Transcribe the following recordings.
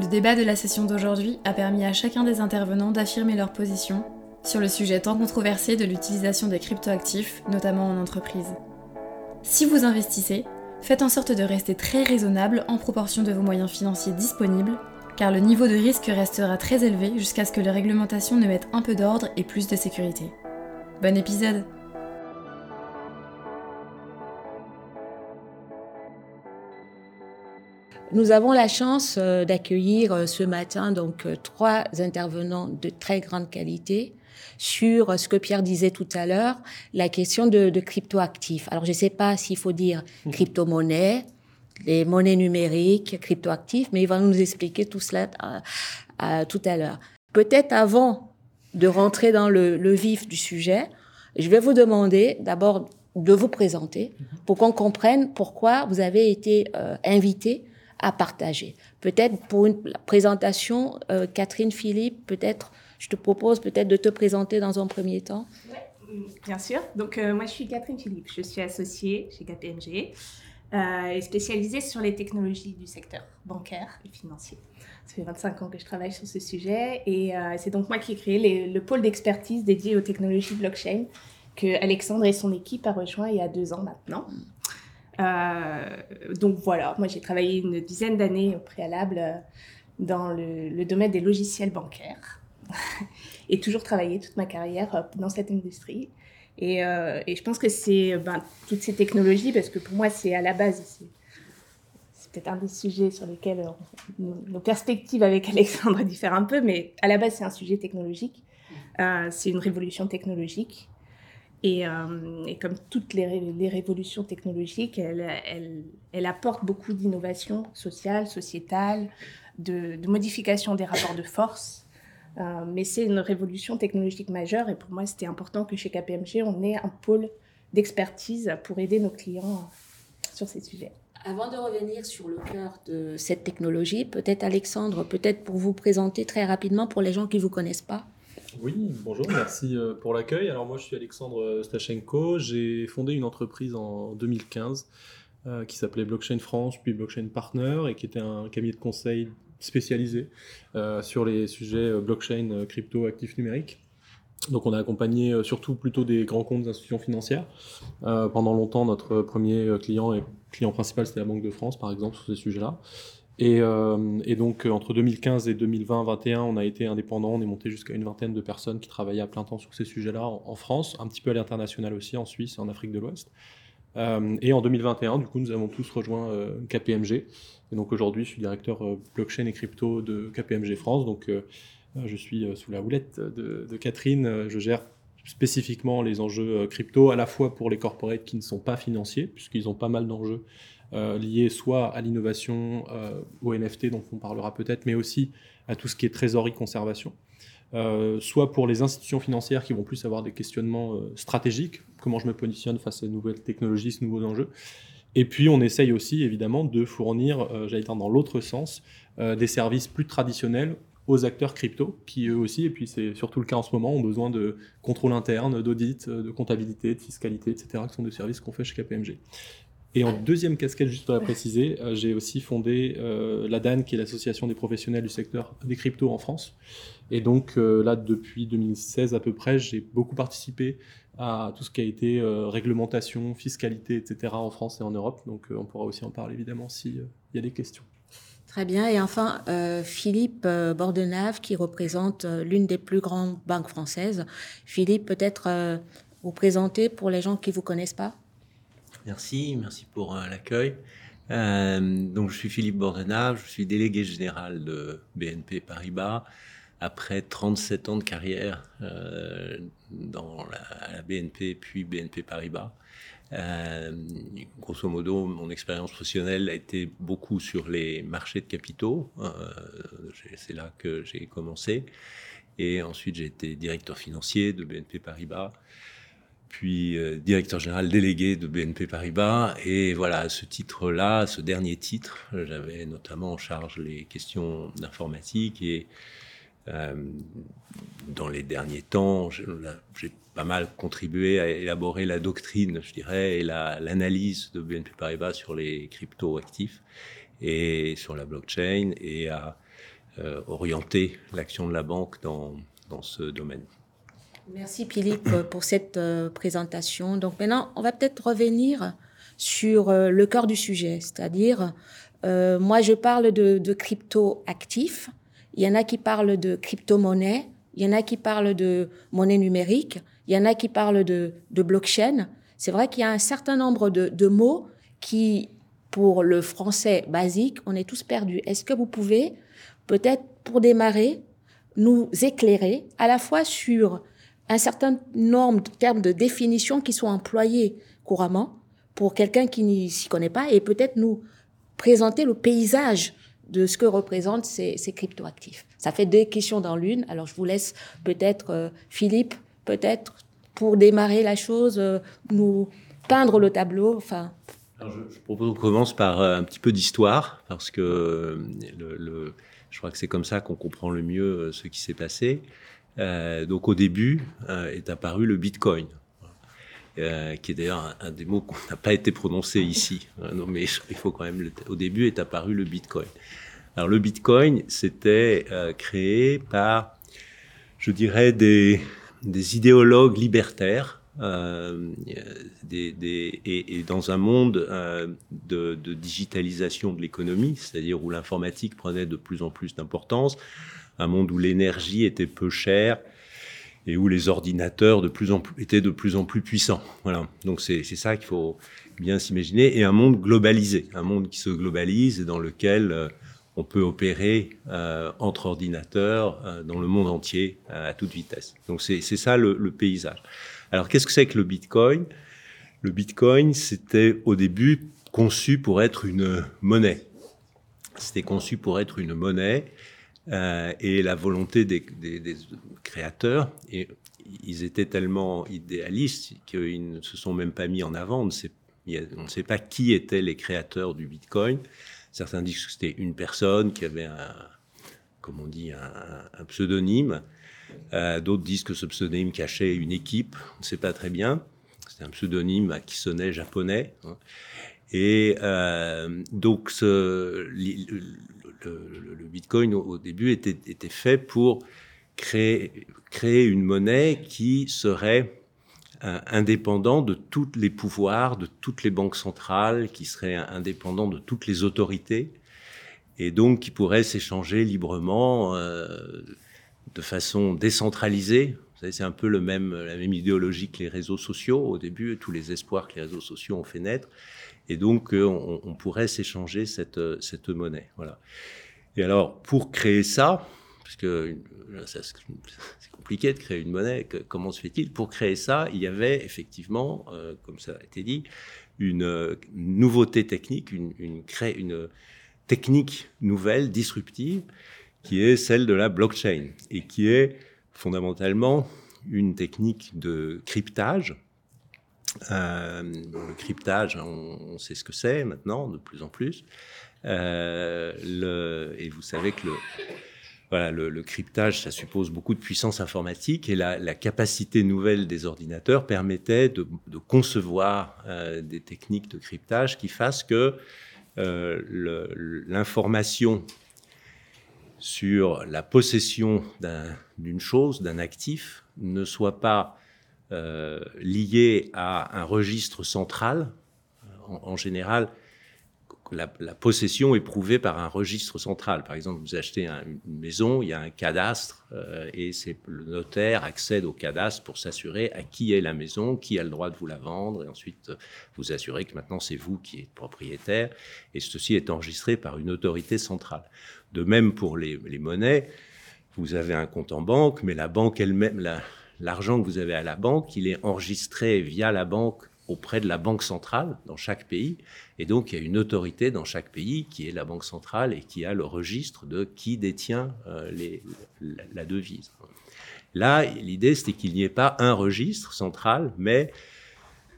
le débat de la session d'aujourd'hui a permis à chacun des intervenants d'affirmer leur position sur le sujet tant controversé de l'utilisation des cryptoactifs, notamment en entreprise. Si vous investissez, faites en sorte de rester très raisonnable en proportion de vos moyens financiers disponibles, car le niveau de risque restera très élevé jusqu'à ce que les réglementations ne mettent un peu d'ordre et plus de sécurité. Bon épisode Nous avons la chance euh, d'accueillir euh, ce matin donc euh, trois intervenants de très grande qualité sur ce que Pierre disait tout à l'heure, la question de, de cryptoactifs. Alors je ne sais pas s'il faut dire mmh. crypto-monnaie, les monnaies numériques, cryptoactifs, mais il va nous expliquer tout cela tout à l'heure. Peut-être avant de rentrer dans le, le, vif du sujet, je vais vous demander d'abord de vous présenter mmh. pour qu'on comprenne pourquoi vous avez été euh, invité à partager. Peut-être pour une présentation, euh, Catherine Philippe, peut-être, je te propose peut-être de te présenter dans un premier temps. Oui, bien sûr. Donc, euh, moi, je suis Catherine Philippe. Je suis associée chez KPMG euh, et spécialisée sur les technologies du secteur bancaire et financier. Ça fait 25 ans que je travaille sur ce sujet et c'est donc moi qui ai créé le pôle d'expertise dédié aux technologies blockchain que Alexandre et son équipe a rejoint il y a deux ans maintenant. Euh, donc voilà, moi j'ai travaillé une dizaine d'années au préalable euh, dans le, domaine des logiciels bancaires et toujours travaillé toute ma carrière euh, dans cette industrie. Et, je pense que c'est ben, toutes ces technologies, parce que pour moi c'est à la base, c'est peut-être un des sujets sur lesquels nos, perspectives avec Alexandre diffèrent un peu, mais à la base c'est un sujet technologique. c'est une révolution technologique. Euh, et, comme toutes les, révolutions technologiques, elle, elle, elle apporte beaucoup d'innovations sociales, sociétales, de, de, modification des rapports de force. Euh, mais c'est une révolution technologique majeure et pour moi, c'était important que chez KPMG, on ait un pôle d'expertise pour aider nos clients sur ces sujets. Avant de revenir sur le cœur de cette technologie, peut-être Alexandre, peut-être pour vous présenter très rapidement pour les gens qui ne vous connaissent pas. Oui, bonjour, merci euh, pour l'accueil. Alors moi je suis Alexandre Stachenko, j'ai fondé une entreprise en 2015 euh, qui s'appelait Blockchain France, puis Blockchain Partner, et qui était un cabinet de conseil spécialisé euh, sur les sujets blockchain, crypto, actifs numériques. Donc on a accompagné surtout plutôt des grands comptes d'institutions financières. pendant longtemps, notre premier client et client principal, c'était la Banque de France, par exemple, sur ces sujets-là. Euh, et, donc, euh, entre 2015 et 2020-2021, on a été indépendant. On est monté jusqu'à une vingtaine de personnes qui travaillaient à plein temps sur ces sujets-là en, France, un petit peu à l'international aussi, en Suisse et en Afrique de l'Ouest. Euh, et en 2021, du coup, nous avons tous rejoint KPMG. Et donc aujourd'hui, je suis directeur blockchain et crypto de KPMG France. Donc, je suis sous la houlette de, de, Catherine. Je gère spécifiquement les enjeux crypto, à la fois pour les corporates qui ne sont pas financiers, puisqu'ils ont pas mal d'enjeux euh, soit à l'innovation, euh, au NFT, dont on parlera peut-être, mais aussi à tout ce qui est trésorerie conservation. Euh, soit pour les institutions financières qui vont plus avoir des questionnements stratégiques, comment je me positionne face à de nouvelles technologies, ces nouveaux enjeux. Et puis on essaye aussi évidemment de fournir, j'allais dire dans l'autre sens, des services plus traditionnels aux acteurs crypto, qui eux aussi, et puis c'est surtout le cas en ce moment, ont besoin de contrôle interne, d'audit, de comptabilité, de fiscalité, etc., qui sont des services qu'on fait chez KPMG. Et en deuxième casquette, juste pour la préciser, euh, j'ai aussi fondé euh, la DAN, qui est l'association des professionnels du secteur des cryptos en France. Et donc euh, là, depuis 2016 à peu près, j'ai beaucoup participé à tout ce qui a été réglementation, fiscalité, etc. en France et en Europe. Donc on pourra aussi en parler évidemment s'il y a des questions. Très bien. Et enfin, Philippe Bordenave, qui représente l'une des plus grandes banques françaises. Philippe, peut-être vous présenter pour les gens qui ne vous connaissent pas? Merci, merci pour euh, l'accueil. Euh, donc, je suis Philippe Bordenave, je suis délégué général de BNP Paribas. Après 37 ans de carrière euh, dans la, BNP puis BNP Paribas, grosso modo, mon expérience professionnelle a été beaucoup sur les marchés de capitaux, c'est là que j'ai commencé. Et ensuite, j'ai été directeur financier de BNP Paribas, puis euh, directeur général délégué de BNP Paribas. Et voilà, ce titre-là, ce dernier titre, j'avais notamment en charge les questions d'informatique. Et euh, dans les derniers temps, j'ai pas mal contribué à élaborer la doctrine, je dirais, et l'analyse de BNP Paribas sur les crypto-actifs et sur la blockchain et à euh, orienter l'action de la banque dans, dans ce domaine. Merci Philippe pour cette euh, présentation. Donc maintenant, on va peut-être revenir sur euh, le cœur du sujet, c'est-à-dire, moi je parle de, de crypto-actifs, il y en a qui parlent de crypto-monnaie, il y en a qui parlent de monnaie numérique, il y en a qui parlent de, blockchain. C'est vrai qu'il y a un certain nombre de mots qui pour le français basique, on est tous perdus. Est-ce que vous pouvez, peut-être pour démarrer, nous éclairer à la fois sur un certain nombre de termes de définition qui sont employés couramment pour quelqu'un qui n'y s'y connaît pas et peut-être nous présenter le paysage de ce que représentent ces, ces cryptoactifs. Ça fait deux questions dans l'une. Alors je vous laisse peut-être, euh, Philippe, peut-être pour démarrer la chose, euh, nous peindre le tableau. Enfin, je, propose qu'on commence par euh, un petit peu d'histoire, parce que je crois que c'est comme ça qu'on comprend le mieux ce qui s'est passé. Donc au début est apparu le Bitcoin, qui est d'ailleurs un, des mots qu'on n'a pas été prononcé ici. non, mais il faut quand même. au début est apparu le Bitcoin. Alors le Bitcoin, c'était créé par, je dirais, des, des idéologues libertaires euh, et, dans un monde euh, de, de, digitalisation de l'économie, c'est-à-dire où l'informatique prenait de plus en plus d'importance, un monde où l'énergie était peu chère et où les ordinateurs étaient de plus en plus puissants. Voilà. Donc c'est ça qu'il faut bien s'imaginer. Et un monde globalisé, un monde qui se globalise et dans lequel euh, on peut opérer euh, entre ordinateurs euh, dans le monde entier à toute vitesse. Donc c'est ça le paysage. Alors, qu'est-ce que c'est que le Bitcoin? Le Bitcoin, c'était au début conçu pour être une monnaie. C'était conçu pour être une monnaie euh, et la volonté des, créateurs, et ils étaient tellement idéalistes qu'ils ne se sont même pas mis en avant. On ne sait, pas qui étaient les créateurs du Bitcoin. Certains disent que c'était une personne qui avait un, comme on dit, un pseudonyme. Euh, d'autres disent que ce pseudonyme cachait une équipe, on ne sait pas très bien. C'est un pseudonyme qui sonnait japonais. Hein. Et euh, donc ce, le, Bitcoin au, début était, fait pour créer, une monnaie qui serait euh, indépendant de tous les pouvoirs, de toutes les banques centrales, qui serait indépendant de toutes les autorités, et donc qui pourrait s'échanger librement de façon décentralisée. C'est un peu le même, la même idéologie que les réseaux sociaux au début, tous les espoirs que les réseaux sociaux ont fait naître. Et donc, euh, on, pourrait s'échanger cette, euh, cette monnaie. Voilà. Et alors, pour créer ça, parce que c'est compliqué de créer une monnaie, comment se fait-il? Pour créer ça, il y avait effectivement, euh, comme ça a été dit, une nouveauté technique, une, une, une technique nouvelle, disruptive, qui est celle de la blockchain et qui est fondamentalement une technique de cryptage. Euh, le cryptage, on, sait ce que c'est maintenant, de plus en plus. Euh, et vous savez que le, cryptage, ça suppose beaucoup de puissance informatique et la, capacité nouvelle des ordinateurs permettait de, concevoir euh, des techniques de cryptage qui fassent que l'information sur la possession d'une chose, d'un actif, ne soit pas euh, lié à un registre central. En, général, la, possession est prouvée par un registre central. Par exemple, vous achetez une maison, il y a un cadastre euh, et c'est le notaire accède au cadastre pour s'assurer à qui est la maison, qui a le droit de vous la vendre et ensuite vous assurer que maintenant c'est vous qui êtes propriétaire et ceci est enregistré par une autorité centrale. De même pour les, monnaies, vous avez un compte en banque, mais la banque elle-même, l'argent que vous avez à la banque, il est enregistré via la banque auprès de la banque centrale dans chaque pays. Et donc, il y a une autorité dans chaque pays qui est la banque centrale et qui a le registre de qui détient euh, la, devise. Là, l'idée, c'était qu'il n'y ait pas un registre central, mais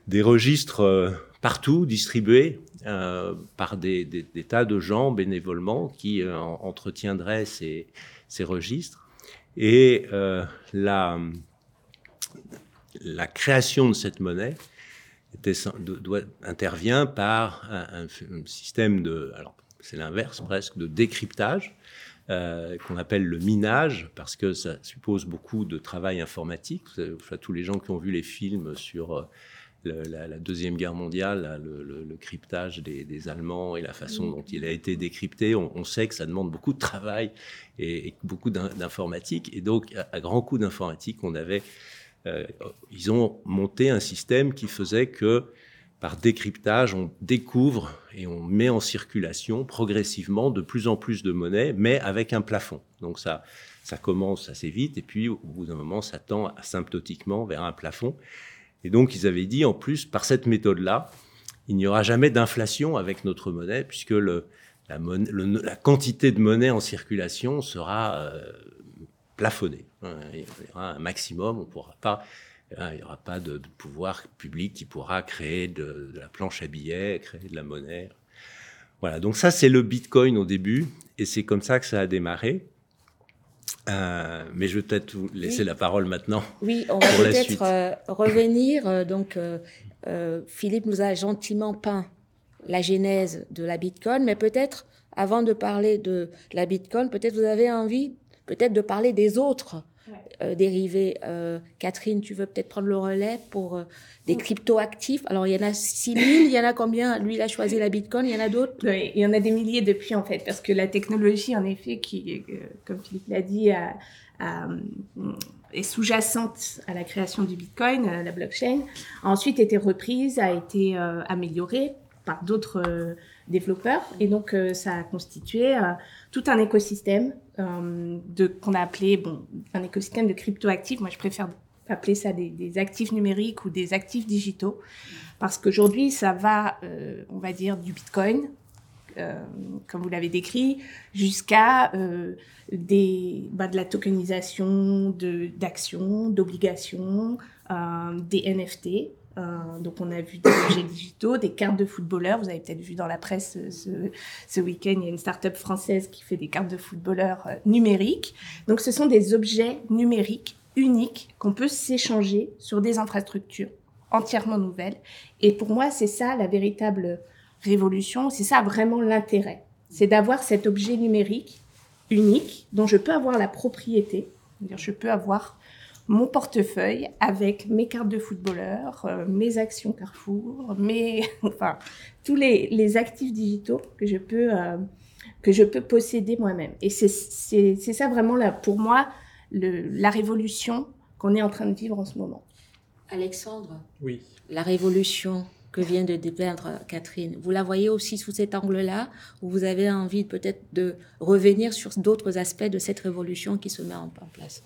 des registres euh, partout distribués euh, par des, tas de gens bénévolement qui entretiendraient ces, ces, registres. Et la, la création de cette monnaie intervient par un, système de, alors c'est l'inverse presque, de décryptage euh, qu'on appelle le minage parce que ça suppose beaucoup de travail informatique. tous les gens qui ont vu les films sur euh, la, deuxième guerre mondiale, le, cryptage des, Allemands et la façon dont il a été décrypté, on, sait que ça demande beaucoup de travail et, beaucoup d'informatique. Et donc, à, à grand coup d'informatique, on avait euh, ils ont monté un système qui faisait que par décryptage, on découvre et on met en circulation progressivement de plus en plus de monnaie, mais avec un plafond. Donc ça, ça commence assez vite, et puis au bout d'un moment, ça tend asymptotiquement vers un plafond. Et donc ils avaient dit, en plus, par cette méthode-là, il n'y aura jamais d'inflation avec notre monnaie, puisque la, quantité de monnaie en circulation sera euh, plafonné. Il y aura un maximum, on pourra pas, hein, il n'y aura pas de, pouvoir public qui pourra créer de, la planche à billets, créer de la monnaie. Voilà, donc ça c'est le Bitcoin au début, et c'est comme ça que ça a démarré. Euh, mais je vais peut-être vous laisser la parole maintenant. Oui, on va peut-être euh, revenir. Euh, donc, Philippe nous a gentiment peint la genèse de la Bitcoin, mais peut-être, avant de parler de la Bitcoin, peut-être vous avez envie peut-être de parler des autres euh, dérivés. Euh, Catherine, tu veux peut-être prendre le relais pour euh, des crypto-actifs? Alors, il y en a 6 000, il y en a combien? Lui, il a choisi la Bitcoin, il y en a d'autres? Oui, il y en a des milliers depuis, en fait, parce que la technologie, en effet, qui, comme Philippe l'a dit, est sous-jacente à la création du Bitcoin, la blockchain, a ensuite été reprise, a été améliorée par d'autres développeurs. Et donc, ça a constitué tout un écosystème euh, qu'on a appelé bon un écosystème de cryptoactifs. Moi, je préfère appeler ça des, actifs numériques ou des actifs digitaux parce qu'aujourd'hui, ça va, euh, on va dire, du Bitcoin, euh, comme vous l'avez décrit, jusqu'à bah, de la tokenisation d'actions, d'obligations, des NFT. Euh, donc on a vu des objets digitaux, des cartes de footballeurs. Vous avez peut-être vu dans la presse ce, ce week-end, il y a une start-up française qui fait des cartes de footballeurs euh, numériques. Donc ce sont des objets numériques uniques qu'on peut s'échanger sur des infrastructures entièrement nouvelles. Et pour moi, c'est ça la véritable révolution, c'est ça vraiment l'intérêt. C'est d'avoir cet objet numérique unique dont je peux avoir la propriété. Je peux avoir mon portefeuille avec mes cartes de footballeur, euh, mes actions Carrefour, mes, enfin, tous les, les, actifs digitaux que je peux, euh, que je peux posséder moi-même. Et c'est ça vraiment, là, pour moi, le, la révolution qu'on est en train de vivre en ce moment. Alexandre Oui. La révolution que vient de dépeindre Catherine, vous la voyez aussi sous cet angle-là, ou vous avez envie peut-être de revenir sur d'autres aspects de cette révolution qui se met en place?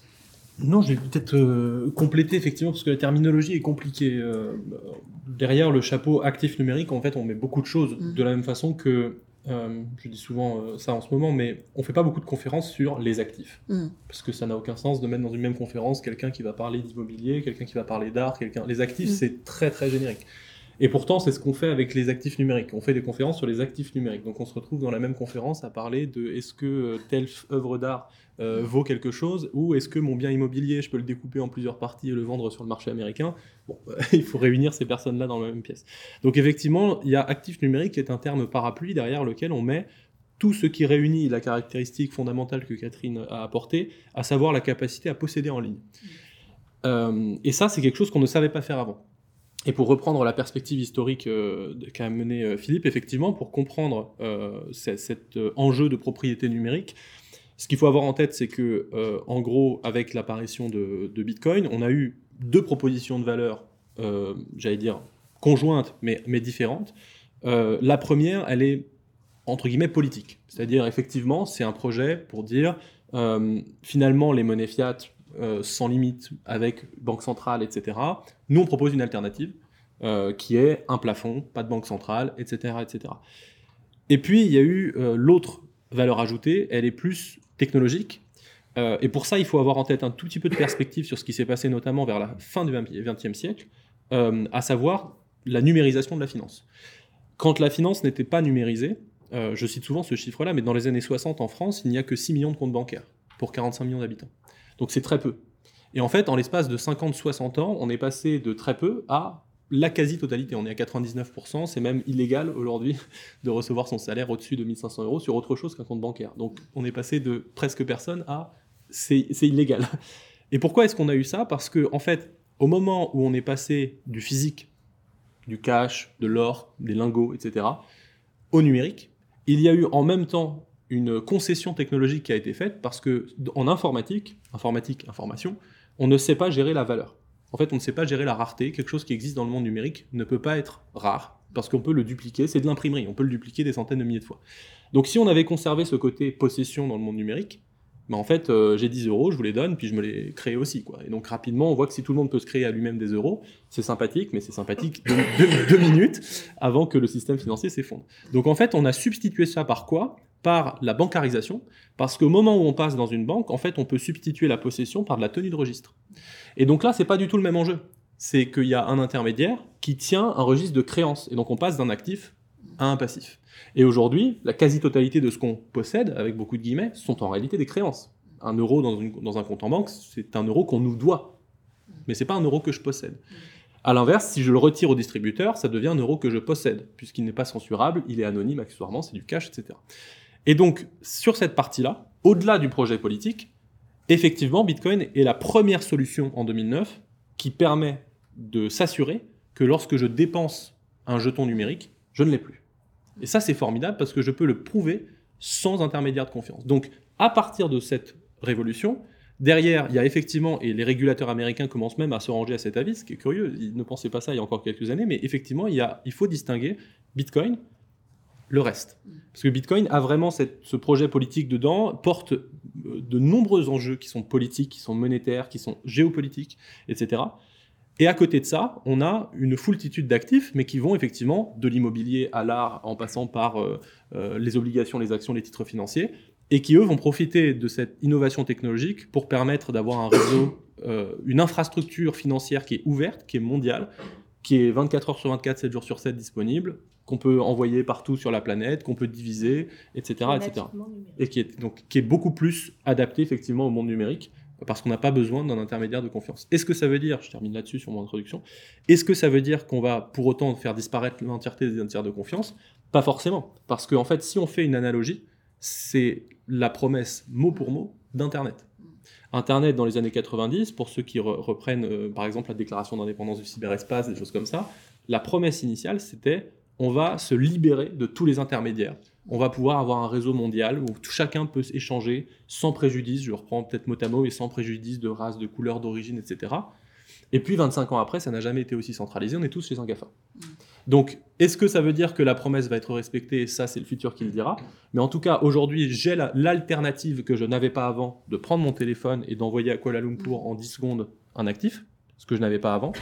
Non, je vais peut-être euh, compléter effectivement parce que la terminologie est compliquée. Euh, derrière le chapeau actif numérique, en fait, on met beaucoup de choses mm. de la même façon que euh, je dis souvent ça en ce moment, mais on fait pas beaucoup de conférences sur les actifs mm. parce que ça n'a aucun sens de mettre dans une même conférence quelqu'un qui va parler d'immobilier, quelqu'un qui va parler d'art, quelqu'un. Les actifs, mm. c'est très très générique. Et pourtant, c'est ce qu'on fait avec les actifs numériques. On fait des conférences sur les actifs numériques. Donc, on se retrouve dans la même conférence à parler de est-ce que telle œuvre d'art euh, vaut quelque chose ou est-ce que mon bien immobilier, je peux le découper en plusieurs parties et le vendre sur le marché américain? Bon, il faut réunir ces personnes-là dans la même pièce. Donc effectivement, il y a actif numérique qui est un terme parapluie derrière lequel on met tout ce qui réunit la caractéristique fondamentale que Catherine a apportée, à savoir la capacité à posséder en ligne. Euh, et ça, c'est quelque chose qu'on ne savait pas faire avant. Et pour reprendre la perspective historique euh, qu'a mené Philippe, effectivement, pour comprendre cet enjeu de propriété numérique, ce qu'il faut avoir en tête, c'est que, euh, en gros, avec l'apparition de, Bitcoin, on a eu deux propositions de valeur, euh, j'allais dire conjointes, mais, différentes. Euh, la première, elle est entre guillemets politique, c'est-à-dire effectivement, c'est un projet pour dire finalement les monnaies fiat sans limite avec banque centrale, etc. Nous, on propose une alternative qui est un plafond, pas de banque centrale, etc. etc. Et puis, il y a eu l'autre valeur ajoutée, elle est plus technologique. Euh, et pour ça, il faut avoir en tête un tout petit peu de perspective sur ce qui s'est passé notamment vers la fin du XXe siècle, à savoir la numérisation de la finance. Quand la finance n'était pas numérisée, je cite souvent ce chiffre-là, mais dans les années 60 en France, il n'y a que 6 millions de comptes bancaires pour 45 millions d'habitants. Donc c'est très peu. Et en fait, en l'espace de 50-60 ans, on est passé de très peu à la quasi-totalité. On est à 99%. C'est même illégal aujourd'hui de recevoir son salaire au-dessus de 1500 euros sur autre chose qu'un compte bancaire. Donc on est passé de presque personne à c'est illégal. Et pourquoi est-ce qu'on a eu ça? Parce que, en fait, au moment où on est passé du physique, du cash, de l'or, des lingots, etc., au numérique, il y a eu en même temps une concession technologique qui a été faite parce que en informatique, informatique, information, on ne sait pas gérer la valeur. En fait, on ne sait pas gérer la rareté. Quelque chose qui existe dans le monde numérique ne peut pas être rare, parce qu'on peut le dupliquer. C'est de l'imprimerie, on peut le dupliquer des centaines de milliers de fois. Donc si on avait conservé ce côté possession dans le monde numérique, bah en fait, euh, j'ai 10 euros, je vous les donne, puis je me les crée aussi. Quoi. Et donc rapidement, on voit que si tout le monde peut se créer à lui-même des euros, c'est sympathique, mais c'est sympathique deux, minutes avant que le système financier s'effondre. Donc en fait, on a substitué ça par quoi? Par la bancarisation, parce qu'au moment où on passe dans une banque, en fait, on peut substituer la possession par de la tenue de registre. Et donc là, c'est pas du tout le même enjeu. C'est qu'il y a un intermédiaire qui tient un registre de créances. Et donc on passe d'un actif à un passif. Et aujourd'hui, la quasi-totalité de ce qu'on possède, avec beaucoup de guillemets, sont en réalité des créances. Un euro dans, un compte en banque, c'est un euro qu'on nous doit. Mais c'est pas un euro que je possède. A l'inverse, si je le retire au distributeur, ça devient un euro que je possède, puisqu'il n'est pas censurable, il est anonyme accessoirement, c'est du cash, etc. Et donc, sur cette partie-là, au-delà du projet politique, effectivement, Bitcoin est la première solution en 2009 qui permet de s'assurer que lorsque je dépense un jeton numérique, je ne l'ai plus. Et ça, c'est formidable parce que je peux le prouver sans intermédiaire de confiance. Donc, à partir de cette révolution, derrière, il y a effectivement, et les régulateurs américains commencent même à se ranger à cet avis, ce qui est curieux, ils ne pensaient pas ça il y a encore quelques années, mais effectivement, il, y a, il faut distinguer Bitcoin, le reste. Parce que Bitcoin a vraiment ce projet politique dedans, porte euh, de nombreux enjeux qui sont politiques, qui sont monétaires, qui sont géopolitiques, etc. Et à côté de ça, on a une foultitude d'actifs, mais qui vont effectivement de l'immobilier à l'art, en passant par euh, euh, les obligations, les actions, les titres financiers, et qui, eux, vont profiter de cette innovation technologique pour permettre d'avoir un réseau, une infrastructure financière qui est ouverte, qui est mondiale, qui est 24 heures sur 24, 7 jours sur 7 disponible, qu'on peut envoyer partout sur la planète, qu'on peut diviser, etc. etc. Et qui est, donc, qui est beaucoup plus adapté effectivement au monde numérique, parce qu'on n'a pas besoin d'un intermédiaire de confiance. Est-ce que ça veut dire, je termine là-dessus sur mon introduction, est-ce que ça veut dire qu'on va pour autant faire disparaître l'entièreté des intermédiaires de confiance? Pas forcément. Parce qu'en en fait, si on fait une analogie, c'est la promesse mot pour mot d'Internet. Internet dans les années 90, pour ceux qui reprennent euh, par exemple la déclaration d'indépendance du cyberespace, des choses comme ça, la promesse initiale c'était on va se libérer de tous les intermédiaires. On va pouvoir avoir un réseau mondial où chacun peut échanger sans préjudice, je reprends peut-être mot à mot, et sans préjudice de race, de couleur, d'origine, etc. Et puis 25 ans après, ça n'a jamais été aussi centralisé, on est tous chez un GAFA. Mm. Donc, est-ce que ça veut dire que la promesse va être respectée? Ça, c'est le futur qui le dira. Mais en tout cas, aujourd'hui, j'ai l'alternative que je n'avais pas avant de prendre mon téléphone et d'envoyer à Kuala Lumpur en 10 secondes un actif, ce que je n'avais pas avant.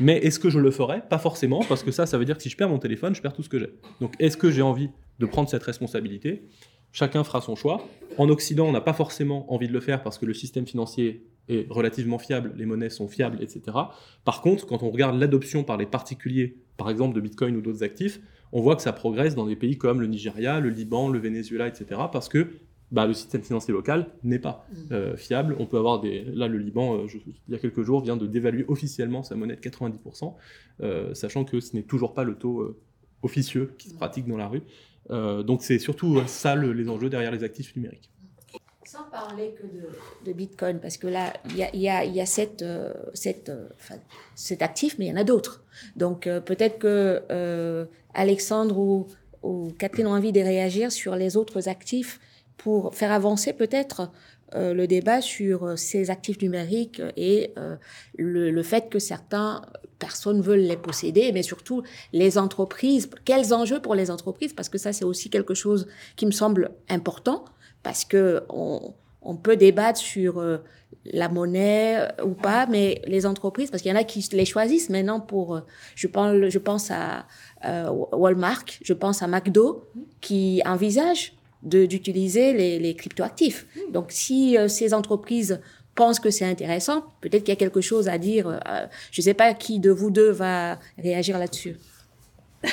Mais est-ce que je le ferai Pas forcément, parce que ça, ça veut dire que si je perds mon téléphone, je perds tout ce que j'ai. Donc est-ce que j'ai envie de prendre cette responsabilité? Chacun fera son choix. En Occident, on n'a pas forcément envie de le faire parce que le système financier est relativement fiable, les monnaies sont fiables, etc. Par contre, quand on regarde l'adoption par les particuliers, par exemple de Bitcoin ou d'autres actifs, on voit que ça progresse dans des pays comme le Nigeria, le Liban, le Venezuela, etc. Parce que bah, le système financier local n'est pas mm. euh, fiable. On peut avoir des. Là, le Liban, euh, il y a quelques jours, vient de dévaluer officiellement sa monnaie de 90%, euh, sachant que ce n'est toujours pas le taux officieux qui se mm. pratique dans la rue. donc, c'est surtout ça les enjeux derrière les actifs numériques. Sans parler que de, Bitcoin, parce que là, il y a, y a, cette, cette, cet actif, mais il y en a d'autres. Donc, peut-être que Alexandre ou, ou Catherine ont envie de réagir sur les autres actifs pour faire avancer peut-être euh, le débat sur euh, ces actifs numériques et euh, le, fait que certaines personnes veulent les posséder, mais surtout les entreprises. Quels enjeux pour les entreprises? Parce que ça, c'est aussi quelque chose qui me semble important, parce que on, peut débattre sur la monnaie ou pas, mais les entreprises, parce qu'il y en a qui les choisissent maintenant pour, je pense, je pense à Walmart, je pense à McDo, qui envisagent d'utiliser les, les cryptoactifs. Donc, si ces entreprises pensent que c'est intéressant, peut-être qu'il y a quelque chose à dire. je ne sais pas qui de vous deux va réagir là-dessus.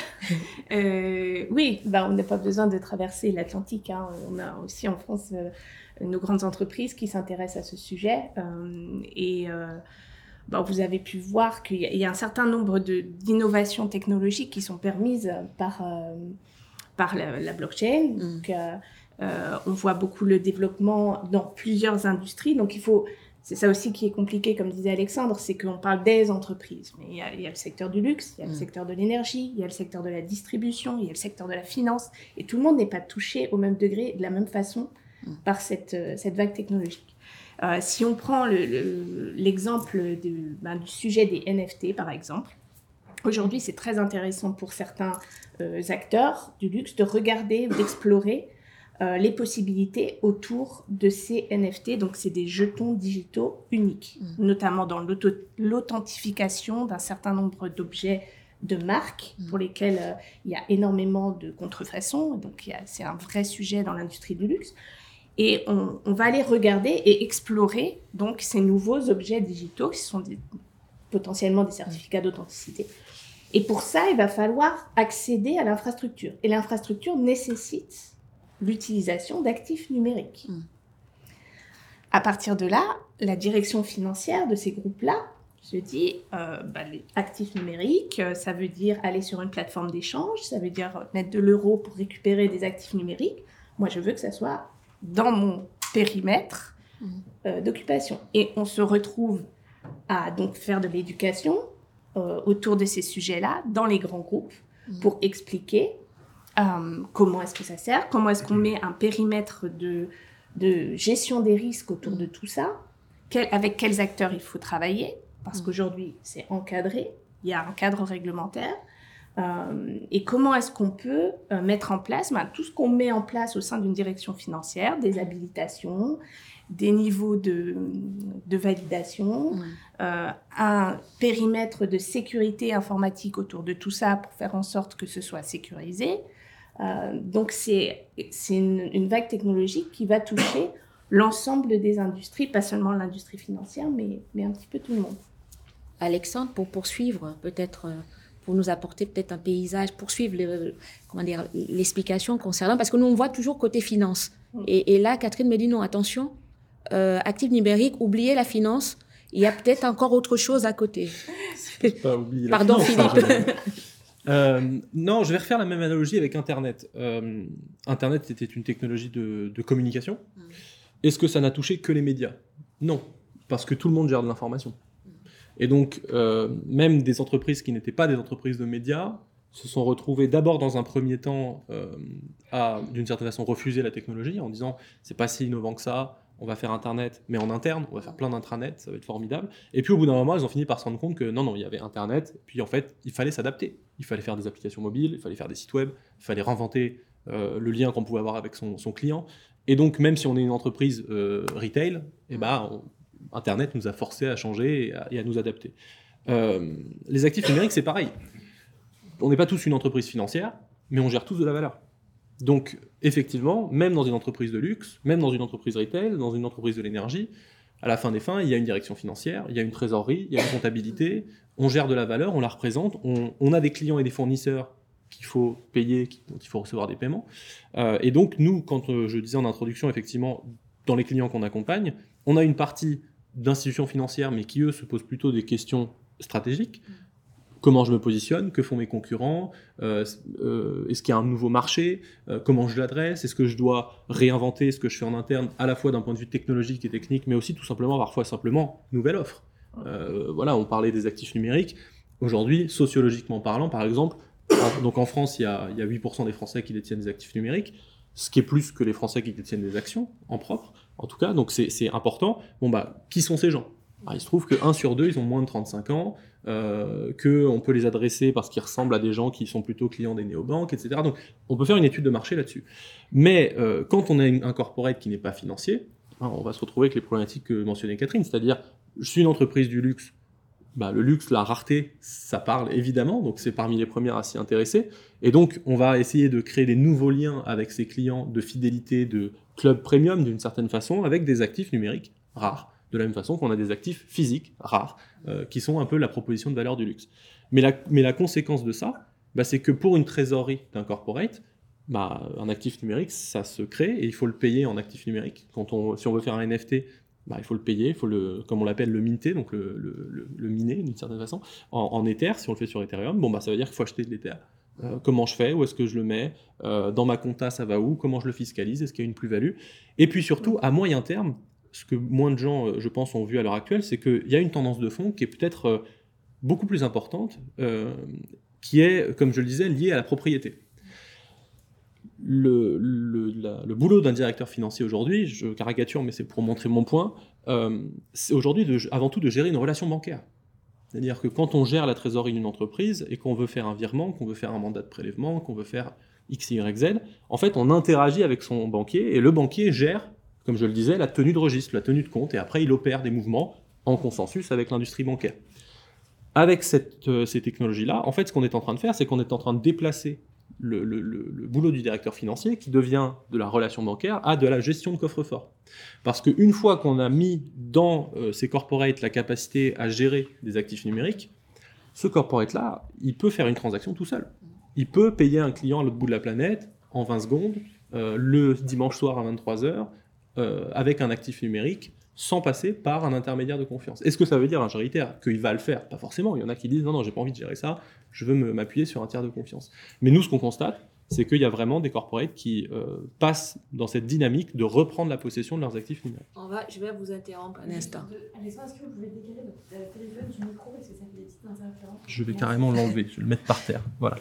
Euh, oui, bah, on n'a pas besoin de traverser l'Atlantique. Hein. On a aussi en France euh, nos grandes entreprises qui s'intéressent à ce sujet. Euh, et bah, vous avez pu voir qu'il y, a un certain nombre d'innovations technologiques qui sont permises par, par la, blockchain. Mm. Donc, on voit beaucoup le développement dans plusieurs industries. Donc, il faut c'est ça aussi qui est compliqué, comme disait Alexandre, c'est qu'on parle des entreprises. Mais il y, a, le secteur du luxe, il y a le mm. secteur de l'énergie, il y a le secteur de la distribution, il y a le secteur de la finance. Et tout le monde n'est pas touché au même degré, de la même façon, mm. par cette, euh, cette vague technologique. Euh, si on prend l'exemple ben, du sujet des NFT, par exemple, aujourd'hui, c'est très intéressant pour certains euh, acteurs du luxe de regarder, d'explorer euh, les possibilités autour de ces NFT. Donc, c'est des jetons digitaux uniques, mm. notamment dans l'authentification d'un certain nombre d'objets de marques mm. pour lesquels euh, il y a énormément de contrefaçons. Donc, c'est un vrai sujet dans l'industrie du luxe. Et on, va aller regarder et explorer donc ces nouveaux objets digitaux qui sont potentiellement des certificats d'authenticité. Et pour ça, il va falloir accéder à l'infrastructure. Et l'infrastructure nécessite l'utilisation d'actifs numériques. Hmm. À partir de là, la direction financière de ces groupes-là se dit, euh, bah, les actifs numériques, euh, ça veut dire aller sur une plateforme d'échange, ça veut dire mettre de l'euro pour récupérer des actifs numériques. Moi, je veux que ça soit dans mon périmètre hmm. euh, d'occupation. Et on se retrouve à donc faire de l'éducation autour de ces sujets-là dans les grands groupes hmm. pour expliquer euh, comment est-ce que ça sert Comment est-ce qu'on met un périmètre de, de gestion des risques autour de tout ça Avec quels acteurs il faut travailler Parce mm. qu'aujourd'hui, c'est encadré, il y a un cadre réglementaire. Euh, et comment est-ce qu'on peut euh, mettre en place ben, tout ce qu'on met en place au sein d'une direction financière, des habilitations, des niveaux de, de validation, un périmètre de sécurité informatique autour de tout ça pour faire en sorte que ce soit sécurisé, euh, donc c'est une, une, vague technologique qui va toucher l'ensemble des industries, pas seulement l'industrie financière, mais, mais un petit peu tout le monde. Alexandre, pour poursuivre, peut-être euh, pour nous apporter peut-être un paysage, poursuivre comment dire l'explication concernant, parce que nous on voit toujours côté finance. Mm. Et, là, Catherine me dit non, attention, euh, actif numérique, oubliez la finance, il y a peut-être encore autre chose à côté. Pas oublier la Pardon Philippe. Euh, non, je vais refaire la même analogie avec Internet. Euh, Internet était une technologie de, communication. Mm. Est-ce que ça n'a touché que les médias? Non, parce que tout le monde gère de l'information. Et donc, euh, même des entreprises qui n'étaient pas des entreprises de médias se sont retrouvées d'abord dans un premier temps à, d'une certaine façon, refuser la technologie en disant c'est pas si innovant que ça, on va faire Internet, mais en interne, on va faire plein d'intranets, ça va être formidable. Et puis au bout d'un moment, ils ont fini par se rendre compte que non, non, il y avait Internet, et puis en fait, il fallait s'adapter. Il fallait faire des applications mobiles, il fallait faire des sites web, il fallait réinventer euh, le lien qu'on pouvait avoir avec son, client. Et donc, même si on est une entreprise euh, retail, et eh ben, Internet nous a forcé à changer et à, nous adapter. Euh, les actifs numériques, c'est pareil. On n'est pas tous une entreprise financière, mais on gère tous de la valeur. Donc, effectivement, même dans une entreprise de luxe, même dans une entreprise retail, dans une entreprise de l'énergie, à la fin des fins, il y a une direction financière, il y a une trésorerie, il y a une comptabilité, on gère de la valeur, on la représente, on, a des clients et des fournisseurs qu'il faut payer, dont il faut recevoir des paiements. Euh, et donc, nous, quand euh, je disais en introduction, effectivement, dans les clients qu'on accompagne, on a une partie d'institutions financières, mais qui, eux, se posent plutôt des questions stratégiques. Comment je me positionne, que font mes concurrents, euh, euh, est-ce qu'il y a un nouveau marché, euh, comment je l'adresse, est-ce que je dois réinventer ce que je fais en interne, à la fois d'un point de vue technologique et technique, mais aussi tout simplement, parfois simplement, nouvelle offre? voilà, on parlait des actifs numériques. Aujourd'hui, sociologiquement parlant, par exemple, donc en France, il y, a, il y a 8% des Français qui détiennent des actifs numériques, ce qui est plus que les Français qui détiennent des actions, en propre, en tout cas, donc c'est important. Bon, bah, qui sont ces gens? Ah, il se trouve que 1 sur 2, ils ont moins de 35 ans, euh, qu'on peut les adresser parce qu'ils ressemblent à des gens qui sont plutôt clients des néobanques, etc. Donc on peut faire une étude de marché là-dessus. Mais euh, quand on a un corporate qui n'est pas financier, hein, on va se retrouver avec les problématiques que mentionnait Catherine, c'est-à-dire je suis une entreprise du luxe, bah, le luxe, la rareté, ça parle évidemment, donc c'est parmi les premières à s'y intéresser. Et donc, on va essayer de créer des nouveaux liens avec ces clients de fidélité, de club premium d'une certaine façon, avec des actifs numériques rares, de la même façon qu'on a des actifs physiques rares, euh, qui sont un peu la proposition de valeur du luxe. Mais la, mais la conséquence de ça, bah, c'est que pour une trésorerie d'un corporate, bah, un actif numérique, ça se crée et il faut le payer en actif numérique. Quand on, si on veut faire un NFT, bah, il faut le payer, il faut le, comme on l'appelle, le minter, donc le, miner d'une certaine façon, en, en, Ether, si on le fait sur Ethereum, bon, bah, ça veut dire qu'il faut acheter de l'Ether. Euh, comment je fais? Où est-ce que je le mets? Euh, Dans ma compta, ça va où? Comment je le fiscalise? Est-ce qu'il y a une plus-value? Et puis surtout, à moyen terme, ce que moins de gens, euh, je pense, ont vu à l'heure actuelle, c'est qu'il y a une tendance de fond qui est peut-être beaucoup plus importante, qui est, comme je le disais, liée à la propriété. Le, le, la, le, boulot d'un directeur financier aujourd'hui, je caricature, mais c'est pour montrer mon point, c'est aujourd'hui avant tout de gérer une relation bancaire. C'est-à-dire que quand on gère la trésorerie d'une entreprise et qu'on veut faire un virement, qu'on veut faire un mandat de prélèvement, qu'on veut faire X, Y, Z, en fait, on interagit avec son banquier et le banquier gère, comme je le disais, la tenue de registre, la tenue de compte, et après, il opère des mouvements en consensus avec l'industrie bancaire. Avec euh, ces technologies-là, en fait, ce qu'on est en train de faire, c'est qu'on est en train de déplacer le, boulot du directeur financier qui devient de la relation bancaire à de la gestion de coffre-fort. Parce qu'une fois qu'on a mis dans euh, ces corporates la capacité à gérer des actifs numériques, ce corporate-là, il peut faire une transaction tout seul. Il peut payer un client à l'autre bout de la planète en 20 secondes, euh, le dimanche soir à 23h, euh, avec un actif numérique, sans passer par un intermédiaire de confiance. Est-ce que ça veut dire un charitaire qu'il va le faire? Pas forcément. Il y en a qui disent non, non, j'ai pas envie de gérer ça, je veux m'appuyer sur un tiers de confiance. Mais nous, ce qu'on constate, c'est qu'il y a vraiment des corporates qui euh, passent dans cette dynamique de reprendre la possession de leurs actifs numériques. On va, je vais vous interrompre un instant. Alexandre, est-ce que vous pouvez décaler votre téléphone du micro? Parce que ça fait des petites interférences Je vais carrément l'enlever, je vais le mettre par terre. Voilà.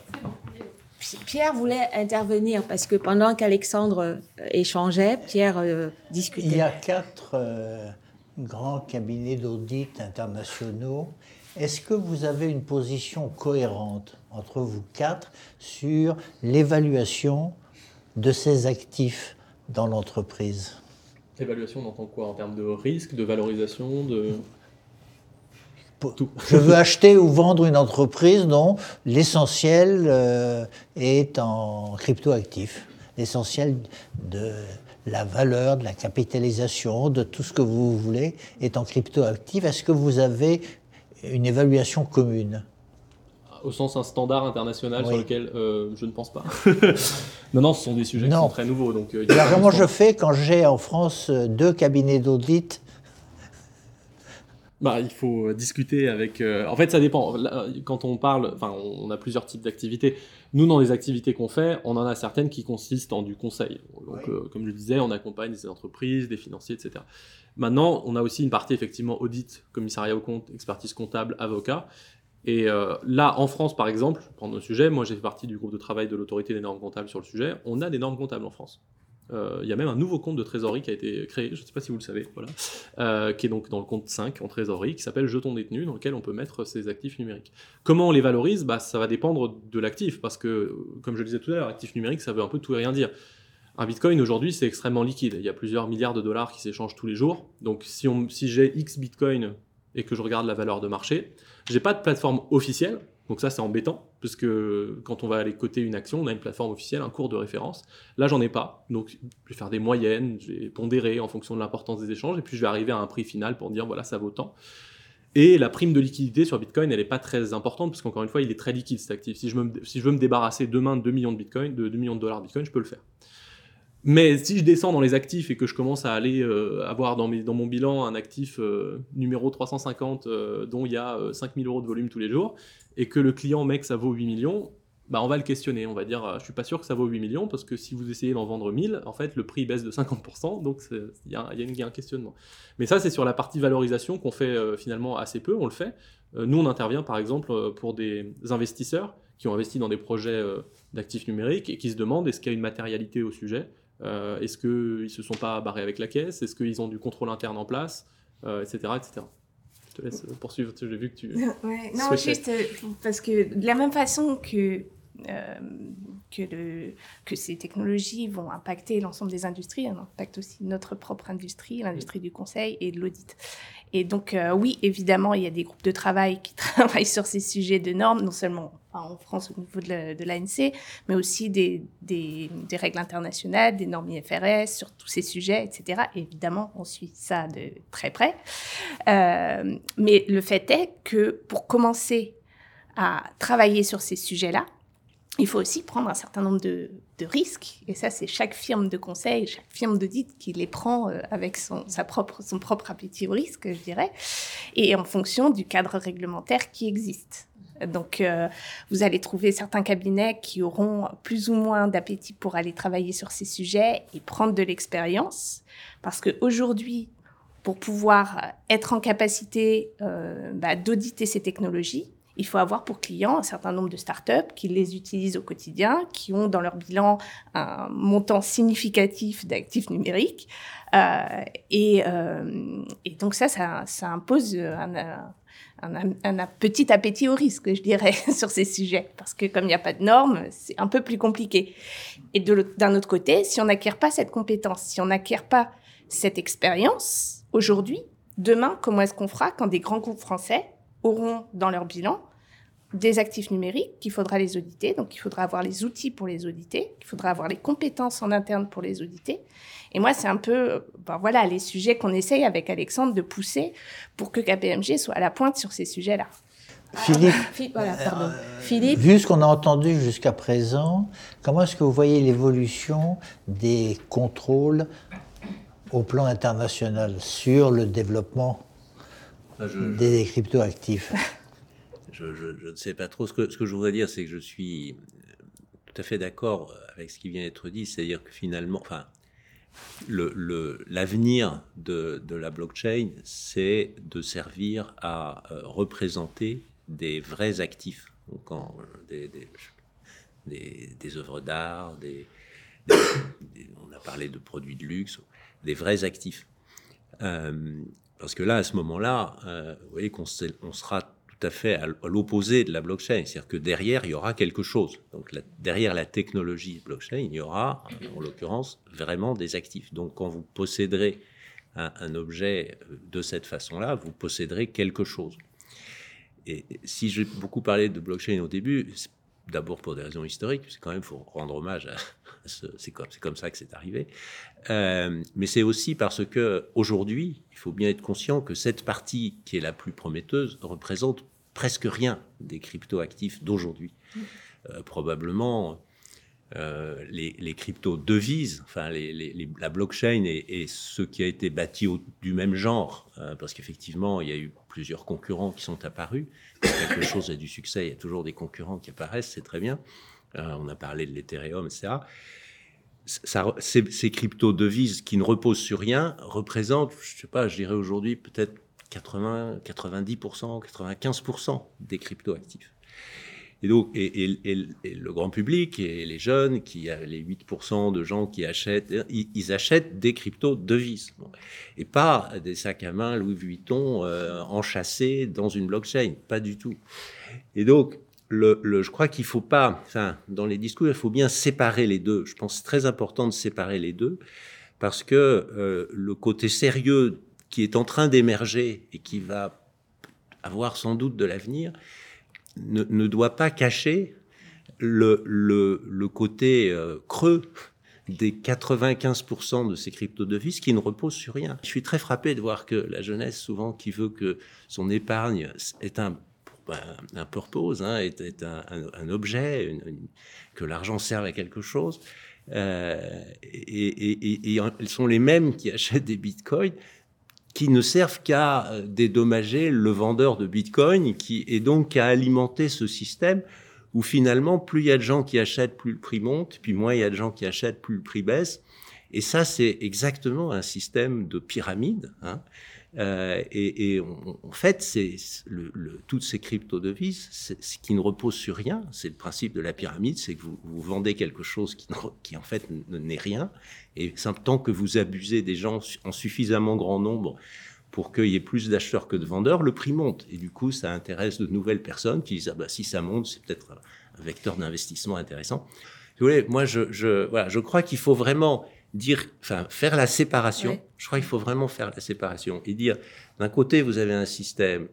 Pierre voulait intervenir parce que pendant qu'Alexandre échangeait, Pierre euh, discutait. Il y a quatre euh, grands cabinets d'audit internationaux. Est-ce que vous avez une position cohérente entre vous quatre sur l'évaluation de ces actifs dans l'entreprise? Évaluation, on entend quoi? En termes de risque, de valorisation, de... Tout. Je veux acheter ou vendre une entreprise dont l'essentiel euh, est en cryptoactifs. L'essentiel de la valeur, de la capitalisation, de tout ce que vous voulez est en cryptoactifs. Est-ce que vous avez une évaluation commune? Au sens un standard international oui. sur lequel euh, je ne pense pas. non, non, ce sont des sujets non. qui sont très nouveaux. Donc, euh, Alors, comment je fais quand j'ai en France deux cabinets d'audit bah, il faut discuter avec. Euh, en fait, ça dépend. Quand on parle, enfin, on a plusieurs types d'activités. Nous, dans les activités qu'on fait, on en a certaines qui consistent en du conseil. Donc, euh, comme je disais, on accompagne des entreprises, des financiers, etc. Maintenant, on a aussi une partie effectivement audit, commissariat au compte, expertise comptable, avocat. Et euh, là, en France, par exemple, je prends le sujet. Moi, j'ai fait partie du groupe de travail de l'autorité des normes comptables sur le sujet. On a des normes comptables en France. Euh, il y a même un nouveau compte de trésorerie qui a été créé, je ne sais pas si vous le savez, voilà, euh, qui est donc dans le compte 5 en trésorerie, qui s'appelle Jeton détenu, dans lequel on peut mettre ses actifs numériques. Comment on les valorise? Bah, Ça va dépendre de l'actif, parce que, comme je le disais tout à l'heure, actif numérique, ça veut un peu tout et rien dire. Un bitcoin aujourd'hui, c'est extrêmement liquide. Il y a plusieurs milliards de dollars qui s'échangent tous les jours. Donc, si, si j'ai X bitcoin et que je regarde la valeur de marché, j'ai pas de plateforme officielle, donc ça, c'est embêtant, parce que quand on va aller coter une action, on a une plateforme officielle, un cours de référence. Là, j'en ai pas. Donc, je vais faire des moyennes, je vais pondérer en fonction de l'importance des échanges, et puis je vais arriver à un prix final pour dire, voilà, ça vaut tant. Et la prime de liquidité sur Bitcoin, elle n'est pas très importante, parce qu'encore une fois, il est très liquide cet actif. Si je, me, si je veux me débarrasser demain de 2 millions de Bitcoin, de 2 millions de dollars Bitcoin, je peux le faire. Mais si je descends dans les actifs et que je commence à aller euh, avoir dans, mes, dans, mon bilan un actif euh, numéro 350 euh, dont il y a 5000 euros de volume tous les jours, et que le client que ça vaut 8 millions, bah on va le questionner. On va dire, je suis pas sûr que ça vaut 8 millions, parce que si vous essayez d'en vendre 1000, en fait, le prix baisse de 50%, donc il y, y, a un questionnement. Mais ça, c'est sur la partie valorisation qu'on fait finalement assez peu, on le fait. nous, on intervient par exemple pour des investisseurs qui ont investi dans des projets d'actifs numériques et qui se demandent est-ce qu'il y a une matérialité au sujet? Euh, Est-ce qu'ils ne se sont pas barrés avec la caisse? Est-ce qu'ils ont du contrôle interne en place? Euh, Etc. etc. Je te laisse poursuivre, j'ai vu que tu... ouais, non, juste parce que de la même façon que que, le, que ces technologies vont impacter l'ensemble des industries, elles impactent aussi notre propre industrie, l'industrie du conseil et de l'audit. Et donc, euh, oui, évidemment, il y a des groupes de travail qui travaillent sur ces sujets de normes, non seulement en France au niveau de l'ANC, mais aussi des, règles internationales, des normes IFRS sur tous ces sujets, etc. Et évidemment, on suit ça de très près. Euh, mais le fait est que pour commencer à travailler sur ces sujets-là, il faut aussi prendre un certain nombre de, risques. Et ça, c'est chaque firme de conseil, chaque firme d'audit qui les prend euh, avec son, sa propre, son propre appétit au risque, je dirais, et en fonction du cadre réglementaire qui existe. Donc, euh, vous allez trouver certains cabinets qui auront plus ou moins d'appétit pour aller travailler sur ces sujets et prendre de l'expérience. Parce qu'aujourd'hui, pour pouvoir être en capacité euh, bah, d'auditer ces technologies, il faut avoir pour client un certain nombre de startups qui les utilisent au quotidien, qui ont dans leur bilan un montant significatif d'actifs numériques. Euh, et, euh, et, donc ça, ça, impose un, un, un, petit appétit au risque, je dirais, sur ces sujets. Parce que comme il n'y a pas de normes, c'est un peu plus compliqué. Et d'un autre côté, si on n'acquiert pas cette compétence, si on n'acquiert pas cette expérience aujourd'hui, demain, comment est-ce qu'on fera quand des grands groupes français auront dans leur bilan des actifs numériques qu'il faudra les auditer. Donc, il faudra avoir les outils pour les auditer. Il faudra avoir les compétences en interne pour les auditer. Et moi, c'est un peu, ben voilà, les sujets qu'on essaye avec Alexandre de pousser pour que KPMG soit à la pointe sur ces sujets-là. Philippe, voilà, pardon. Philippe, vu ce qu'on a entendu jusqu'à présent, comment est-ce que vous voyez l'évolution des contrôles au plan international sur le développement ah, des cryptoactifs je, ne sais pas trop. Ce que, ce que je voudrais dire, c'est que je suis tout à fait d'accord avec ce qui vient d'être dit, c'est-à-dire que finalement, enfin, l'avenir le, de, de, la blockchain, c'est de servir à euh, représenter des vrais actifs, donc des, des, des, œuvres d'art, des, on a parlé de produits de luxe, des vrais actifs. Euh, parce que là, à ce moment-là, euh, vous voyez qu'on on sera tout à fait à l'opposé de la blockchain. C'est-à-dire que derrière, il y aura quelque chose. Donc derrière la technologie blockchain, il y aura, en l'occurrence, vraiment des actifs. Donc quand vous posséderez un, objet de cette façon-là, vous posséderez quelque chose. Et si j'ai beaucoup parlé de blockchain au début, d'abord pour des raisons historiques, c'est quand même faut rendre hommage à, c'est comme, ça que c'est arrivé. Euh, mais c'est aussi parce que aujourd'hui, il faut bien être conscient que cette partie qui est la plus prometteuse représente presque rien des cryptoactifs d'aujourd'hui. Euh, probablement, euh, les, les crypto-devises, enfin la blockchain et, ce qui a été bâti du même genre, euh, parce qu'effectivement, il y a eu plusieurs concurrents qui sont apparus. Quelque chose a du succès, il y a toujours des concurrents qui apparaissent, c'est très bien. On a parlé de l'Ethereum, etc. Ça, ces, ces crypto-devises qui ne reposent sur rien représentent, je sais pas, je dirais aujourd'hui peut-être 80, 90%, 95% des cryptoactifs. Et donc, le grand public et les jeunes, qui les 8% de gens qui achètent, ils, achètent des crypto-devises. Et pas des sacs à main Louis Vuitton euh, enchâssés dans une blockchain. Pas du tout. Et donc, je crois qu'il faut pas, dans les discours, il faut bien séparer les deux. Je pense que c'est très important de séparer les deux parce que euh, le côté sérieux qui est en train d'émerger et qui va avoir sans doute de l'avenir, ne, ne, doit pas cacher le côté euh, creux des 95% de ces crypto-devises qui ne reposent sur rien. Je suis très frappé de voir que la jeunesse, souvent, qui veut que son épargne est un, un purpose, hein, est, est un, objet, que l'argent serve à quelque chose, euh, et, et, et, et, sont les mêmes qui achètent des bitcoins qui ne servent qu'à euh, dédommager le vendeur de Bitcoin, qui est donc qu'à alimenter ce système où finalement, plus il y a de gens qui achètent, plus le prix monte, puis moins il y a de gens qui achètent, plus le prix baisse. Et ça, c'est exactement un système de pyramide. Hein. Euh, et, en fait, c'est toutes ces crypto-devises, ce qui ne repose sur rien, c'est le principe de la pyramide, c'est que vous, vous, vendez quelque chose qui, en fait n'est rien, et tant que vous abusez des gens en suffisamment grand nombre pour qu'il y ait plus d'acheteurs que de vendeurs, le prix monte. Et du coup, ça intéresse de nouvelles personnes qui disent ah bah, si ça monte, c'est peut-être un vecteur d'investissement intéressant. voulez, moi, je crois qu'il faut vraiment dire, enfin, faire la séparation. Je crois qu'il faut vraiment faire la séparation et dire, d'un côté, vous avez un système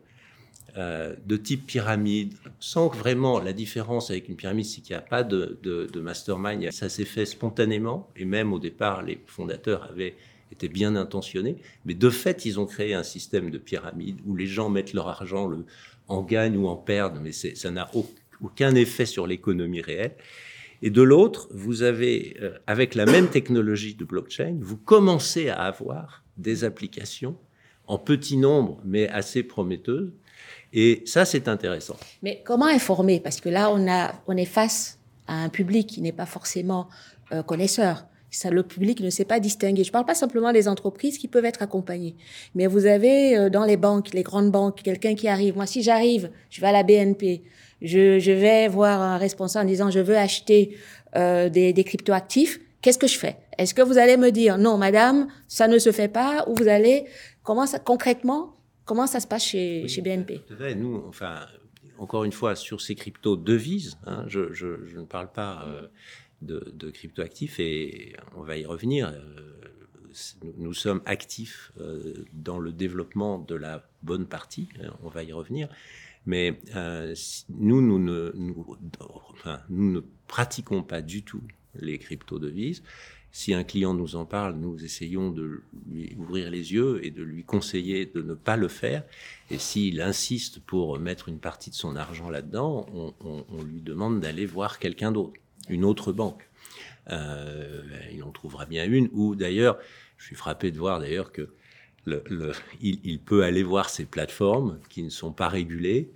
euh, de type pyramide, sans que vraiment la différence avec une pyramide, c'est qu'il n'y a pas de, de, mastermind. Ça s'est fait spontanément, et même au départ, les fondateurs avaient été bien intentionnés, mais de fait, ils ont créé un système de pyramide où les gens mettent leur argent, le, en gagnent ou en perdent, mais ça n'a aucun effet sur l'économie réelle. Et de l'autre, vous avez, euh, avec la même technologie de blockchain, vous commencez à avoir des applications en petit nombre, mais assez prometteuses, et ça, c'est intéressant. Mais comment informer? Parce que là, on, est face à un public qui n'est pas forcément euh, connaisseur. Le public ne sait pas distinguer. Je ne parle pas simplement des entreprises qui peuvent être accompagnées, mais vous avez euh, dans les banques, les grandes banques, quelqu'un qui arrive. Moi, si j'arrive, je vais à la BNP, je, je, vais voir un responsable en disant je veux acheter euh, des, des cryptoactifs. Qu'est-ce que je fais? Est-ce que vous allez me dire non, madame, ça ne se fait pas, ou vous allez comment ça concrètement Comment ça se passe chez, chez BNP Nous, enfin, encore une fois, sur ces crypto-devises, hein, je, ne parle pas euh, de, de crypto-actifs et on va y revenir. Euh, nous sommes actifs euh, dans le développement de la bonne partie, hein, on va y revenir. Mais nous, nous ne, nous, nous ne pratiquons pas du tout les crypto-devises. Si un client nous en parle, nous essayons de lui ouvrir les yeux et de lui conseiller de ne pas le faire. Et s'il insiste pour mettre une partie de son argent là-dedans, on, lui demande d'aller voir quelqu'un d'autre, une autre banque. Euh, il en trouvera bien une. Ou d'ailleurs, je suis frappé de voir d'ailleurs que il, peut aller voir ces plateformes qui ne sont pas régulées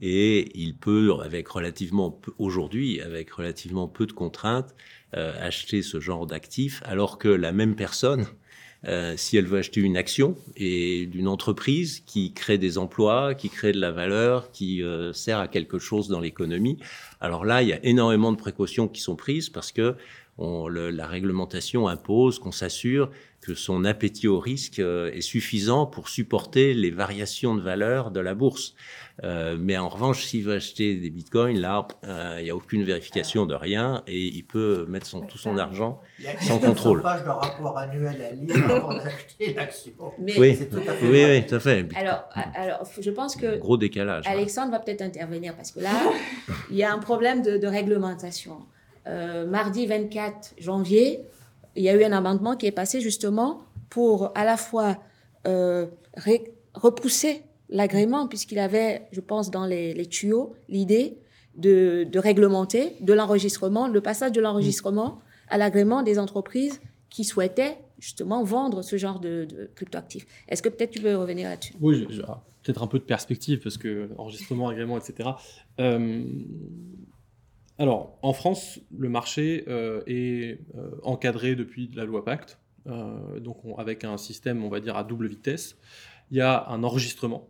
et il peut, avec relativement aujourd'hui, avec relativement peu de contraintes, euh, acheter ce genre d'actifs, alors que la même personne, euh, si elle veut acheter une action et d'une entreprise qui crée des emplois, qui crée de la valeur, qui euh, sert à quelque chose dans l'économie, alors là, il y a énormément de précautions qui sont prises parce que la réglementation impose qu'on s'assure que son appétit au risque est suffisant pour supporter les variations de valeur de la bourse. Euh, mais en revanche, s'il veut acheter des bitcoins, là, euh, il n'y a aucune vérification de rien et il peut mettre son, tout son argent sans contrôle. Il de rapport annuel à lire avant d'acheter l'action. Oui, oui, oui, tout à fait. Alors, alors, je pense que. Gros décalage. Alexandre va peut-être intervenir parce que là, il y a un problème de, réglementation. Euh, mardi 24 janvier, il y a eu un amendement qui est passé justement pour à la fois repousser l'agrément, puisqu'il avait, je pense, dans les, tuyaux, l'idée de, réglementer de l'enregistrement, le passage de l'enregistrement à l'agrément des entreprises qui souhaitaient justement vendre ce genre de, cryptoactifs. Est-ce que peut-être tu veux revenir là-dessus? Oui, peut-être un peu de perspective, parce que enregistrement, agrément, etc. Euh, alors, en France, le marché euh, est euh, encadré depuis la loi Pacte, donc avec un système, on va dire, à double vitesse. Il y a un enregistrement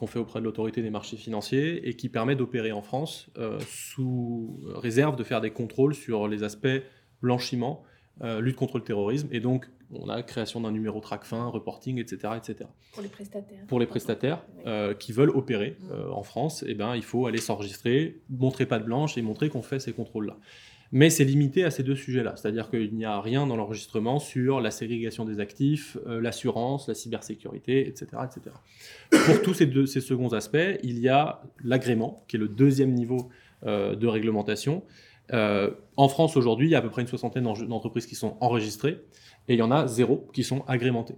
qu'on fait auprès de l'autorité des marchés financiers et qui permet d'opérer en France euh, sous réserve de faire des contrôles sur les aspects blanchiment, euh, lutte contre le terrorisme et donc on a création d'un numéro TRACFIN, reporting, etc., etc. Pour les prestataires. Pour les prestataires euh, qui veulent opérer mmh. en France, eh ben, il faut aller s'enregistrer, montrer pas de blanche et montrer qu'on fait ces contrôles-là. Mais c'est limité à ces deux sujets-là, c'est-à-dire qu'il n'y a rien dans l'enregistrement sur la ségrégation des actifs, euh, l'assurance, la cybersécurité, etc., etc. Pour tous ces, deux, ces seconds aspects, il y a l'agrément, qui est le deuxième niveau euh, de réglementation. Euh, en France aujourd'hui, il y a à peu près une soixantaine d'entreprises qui sont enregistrées, et il y en a zéro qui sont agrémentées.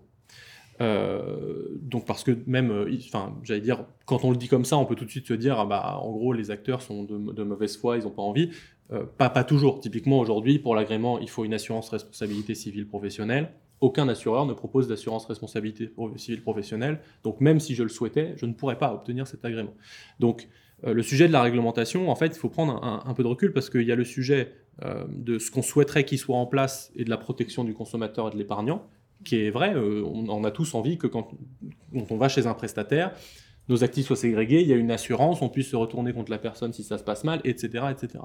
donc parce que même, enfin, j'allais dire, quand on le dit comme ça, on peut tout de suite se dire, ah bah, en gros, les acteurs sont de, mauvaise foi, ils n'ont pas envie. Euh, pas, pas toujours. Typiquement, aujourd'hui, pour l'agrément, il faut une assurance responsabilité civile professionnelle. Aucun assureur ne propose d'assurance responsabilité civile professionnelle. Donc, même si je le souhaitais, je ne pourrais pas obtenir cet agrément. Donc, euh, le sujet de la réglementation, en fait, il faut prendre un, peu de recul parce qu'il y a le sujet euh, de ce qu'on souhaiterait qu'il soit en place et de la protection du consommateur et de l'épargnant, qui est vrai. on, a tous envie que quand, on va chez un prestataire, nos actifs soient ségrégés, il y a une assurance, on puisse se retourner contre la personne si ça se passe mal, etc. etc.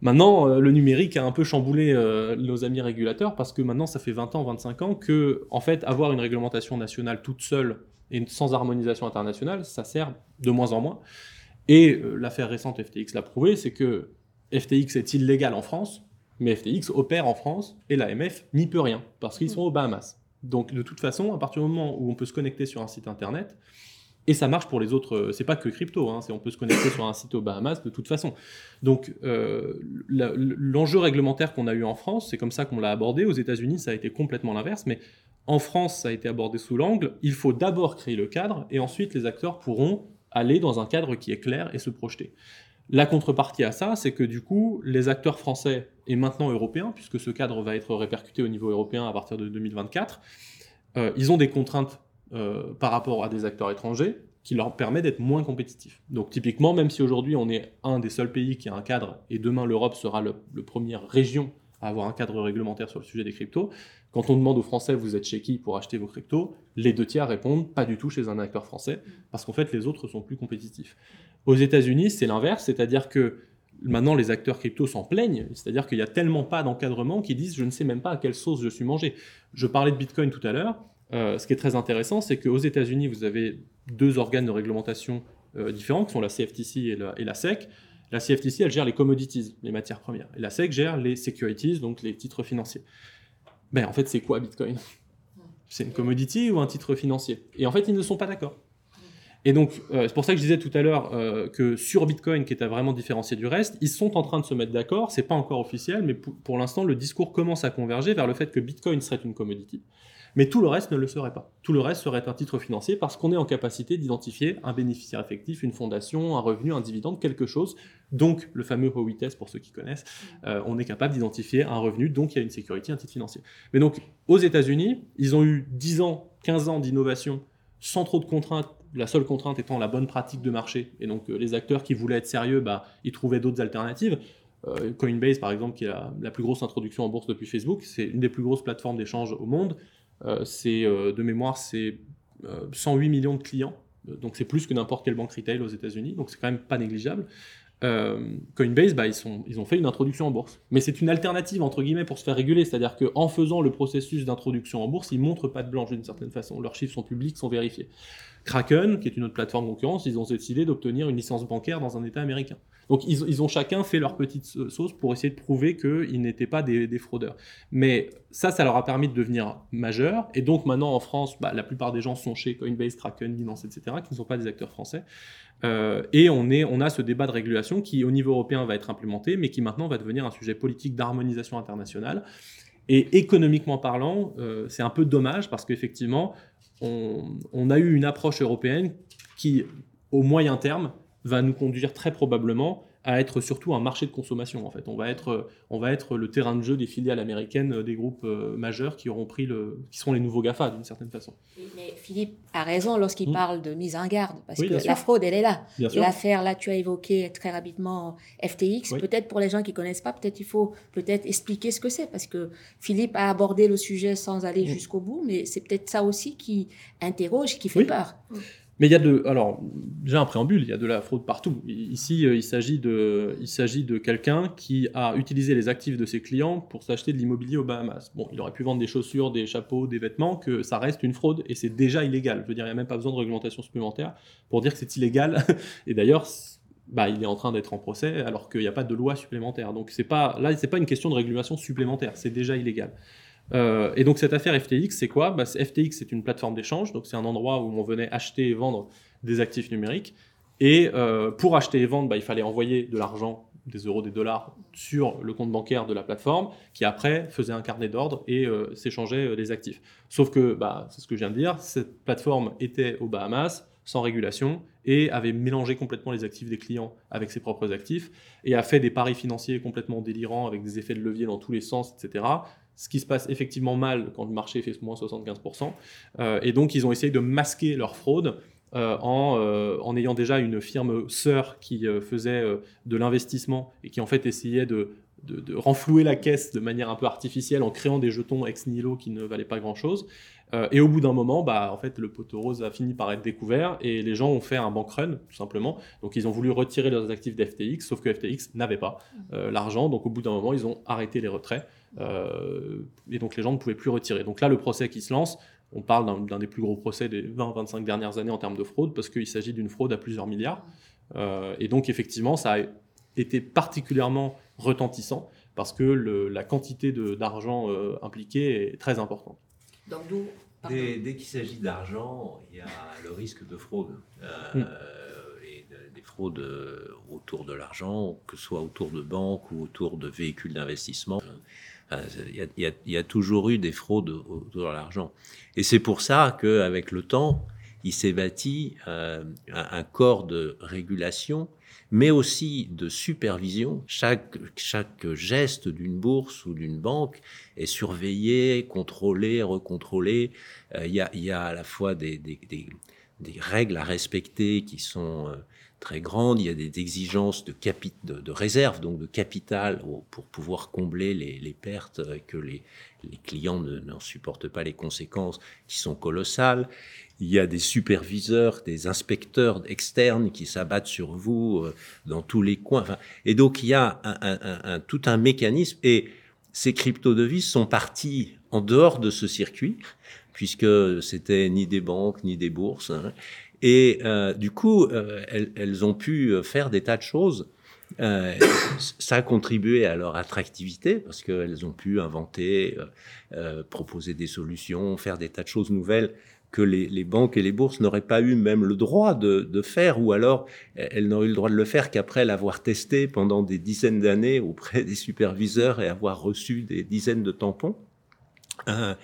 Maintenant, euh, le numérique a un peu chamboulé euh, nos amis régulateurs parce que maintenant, ça fait 20 ans, 25 ans que, en fait, avoir une réglementation nationale toute seule et sans harmonisation internationale, ça sert de moins en moins. Et euh, l'affaire récente FTX l'a prouvé, c'est que FTX est illégal en France, Mais FTX opère en France et l'AMF n'y peut rien parce qu'ils sont aux Bahamas. Donc de toute façon, à partir du moment où on peut se connecter sur un site internet, et ça marche pour les autres, euh, c'est pas que crypto, hein, on peut se connecter sur un site aux Bahamas de toute façon. Donc euh, l'enjeu réglementaire qu'on a eu en France, c'est comme ça qu'on l'a abordé. Aux États-Unis, ça a été complètement l'inverse, mais en France, ça a été abordé sous l'angle, il faut d'abord créer le cadre, et ensuite les acteurs pourront aller dans un cadre qui est clair et se projeter. La contrepartie à ça, c'est que du coup, les acteurs français et maintenant européens, puisque ce cadre va être répercuté au niveau européen à partir de 2024, euh, ils ont des contraintes euh, par rapport à des acteurs étrangers qui leur permet d'être moins compétitifs. Donc typiquement, même si aujourd'hui on est un des seuls pays qui a un cadre, et demain l'Europe sera le, première région à avoir un cadre réglementaire sur le sujet des cryptos, quand on demande aux Français vous êtes chez qui pour acheter vos cryptos, les deux tiers répondent pas du tout chez un acteur français, parce qu'en fait les autres sont plus compétitifs. Aux États-Unis, c'est l'inverse, c'est-à-dire que maintenant les acteurs crypto s'en plaignent, c'est-à-dire qu'il n'y a tellement pas d'encadrement qu'ils disent je ne sais même pas à quelle sauce je suis mangé. Je parlais de Bitcoin tout à l'heure. Euh, ce qui est très intéressant, c'est qu'aux États-Unis, vous avez deux organes de réglementation euh, différents, qui sont la CFTC et la, et la, SEC. La CFTC, elle gère les commodities, les matières premières. Et la SEC gère les securities, donc les titres financiers. Ben, en fait, c'est quoi Bitcoin? C'est une commodity ou un titre financier? Et en fait, ils ne sont pas d'accord. Et donc, euh, c'est pour ça que je disais tout à l'heure euh, que sur Bitcoin, qui est à vraiment différencier du reste, ils sont en train de se mettre d'accord. C'est pas encore officiel, mais pour, l'instant, le discours commence à converger vers le fait que Bitcoin serait une commodity. Mais tout le reste ne le serait pas. Tout le reste serait un titre financier parce qu'on est en capacité d'identifier un bénéficiaire effectif, une fondation, un revenu, un dividende, quelque chose. Donc, le fameux OITS, pour ceux qui connaissent, euh, on est capable d'identifier un revenu, donc il y a une sécurité, un titre financier. Mais donc, aux États-Unis, ils ont eu 10 ans, 15 ans d'innovation sans trop de contraintes la seule contrainte étant la bonne pratique de marché. Et donc, euh, les acteurs qui voulaient être sérieux, bah, ils trouvaient d'autres alternatives. Euh, Coinbase, par exemple, qui est la, plus grosse introduction en bourse depuis Facebook, c'est une des plus grosses plateformes d'échange au monde. Euh, c'est de mémoire, c'est 108 millions de clients. Donc, c'est plus que n'importe quelle banque retail aux États-Unis. Donc, c'est quand même pas négligeable. Coinbase, bah, ils, sont, ils ont fait une introduction en bourse. Mais c'est une alternative, entre guillemets, pour se faire réguler. C'est-à-dire qu'en faisant le processus d'introduction en bourse, ils montrent pas de blanche d'une certaine façon. Leurs chiffres sont publics, sont vérifiés. Kraken, qui est une autre plateforme concurrence, ils ont décidé d'obtenir une licence bancaire dans un État américain. Donc ils, ont chacun fait leur petite sauce pour essayer de prouver qu'ils n'étaient pas des, fraudeurs. Mais ça, ça leur a permis de devenir majeurs. Et donc maintenant en France, bah, la plupart des gens sont chez Coinbase, Kraken, Binance, etc., qui ne sont pas des acteurs français. Euh, et on, est, on a ce débat de régulation qui, au niveau européen, va être implémenté, mais qui maintenant va devenir un sujet politique d'harmonisation internationale. Et économiquement parlant, euh, c'est un peu dommage parce qu'effectivement, on, a eu une approche européenne qui, au moyen terme, va nous conduire très probablement à être surtout un marché de consommation en fait. On va être, on va être le terrain de jeu des filiales américaines euh, des groupes euh, majeurs qui auront pris le, qui sont les nouveaux Gafa d'une certaine façon. Mais Philippe a raison lorsqu'il hmm. parle de mise en garde parce que la fraude elle est là. L'affaire là, tu as évoqué très rapidement FTX. Peut-être pour les gens qui connaissent pas, peut-être il faut peut-être expliquer ce que c'est parce que Philippe a abordé le sujet sans aller hmm. jusqu'au bout, mais c'est peut-être ça aussi qui interroge, qui fait peur. Mais il y a de, alors déjà un préambule, il y a de la fraude partout. Ici, euh, il s'agit de, quelqu'un qui a utilisé les actifs de ses clients pour s'acheter de l'immobilier aux Bahamas. Bon, il aurait pu vendre des chaussures, des chapeaux, des vêtements, que ça reste une fraude et c'est déjà illégal. Je veux dire, il n'y a même pas besoin de réglementation supplémentaire pour dire que c'est illégal. et d'ailleurs, bah, il est en train d'être en procès alors qu'il n'y a pas de loi supplémentaire. Donc c'est pas, là, c'est pas une question de régulation supplémentaire, c'est déjà illégal. Euh, et donc cette affaire FTX, c'est quoi? Bah, FTX, c'est une plateforme d'échange, donc c'est un endroit où on venait acheter et vendre des actifs numériques. Et euh, pour acheter et vendre, bah, il fallait envoyer de l'argent, des euros, des dollars, sur le compte bancaire de la plateforme, qui après faisait un carnet d'ordre et euh, s'échangeait des actifs. Sauf que, bah, c'est ce que je viens de dire, cette plateforme était aux Bahamas, sans régulation, et avait mélangé complètement les actifs des clients avec ses propres actifs, et a fait des paris financiers complètement délirants, avec des effets de levier dans tous les sens, etc ce qui se passe effectivement mal quand le marché fait moins 75%. Euh, et donc, ils ont essayé de masquer leur fraude euh, en, euh, en, ayant déjà une firme sœur qui faisait de l'investissement et qui en fait essayait de, de, renflouer la caisse de manière un peu artificielle en créant des jetons ex nihilo qui ne valaient pas grand-chose. et au bout d'un moment, bah, en fait, le poteau rose a fini par être découvert et les gens ont fait un bank run, tout simplement. Donc, ils ont voulu retirer leurs actifs d'FTX, sauf que FTX n'avait pas l'argent. Donc, au bout d'un moment, ils ont arrêté les retraits. Euh, et donc les gens ne pouvaient plus retirer. Donc là, le procès qui se lance, on parle d'un des plus gros procès des 20-25 dernières années en termes de fraude, parce qu'il s'agit d'une fraude à plusieurs milliards. Euh, et donc effectivement, ça a été particulièrement retentissant, parce que la quantité d'argent impliquée est très importante. Donc Dès, dès qu'il s'agit d'argent, il y a le risque de fraude. Mm. et des fraudes autour de l'argent, que ce soit autour de banques ou autour de véhicules d'investissement. Il y, a, toujours eu des fraudes autour de l'argent. Et c'est pour ça qu'avec le temps, il s'est bâti euh, un, corps de régulation, mais aussi de supervision. Chaque, geste d'une bourse ou d'une banque est surveillé, contrôlé, recontrôlé. Euh, il, y a, à la fois des règles à respecter qui sont... Euh, très grande. Il y a des exigences de, réserve, donc de capital, pour pouvoir combler les, pertes que les, clients n'en supportent pas les conséquences qui sont colossales. Il y a des superviseurs, des inspecteurs externes qui s'abattent sur vous euh, dans tous les coins. Et donc il y a tout un mécanisme. Et ces crypto-devises sont parties en dehors de ce circuit, puisque c'était ni des banques ni des bourses. Hein. Et euh, du coup, euh, elles, ont pu faire des tas de choses. Euh, ça a contribué à leur attractivité parce qu'elles ont pu inventer, euh, euh, proposer des solutions, faire des tas de choses nouvelles que les, banques et les bourses n'auraient pas eu même le droit de, faire, ou alors elles n'auraient eu le droit de le faire qu'après l'avoir testé pendant des dizaines d'années auprès des superviseurs et avoir reçu des dizaines de tampons. Euh,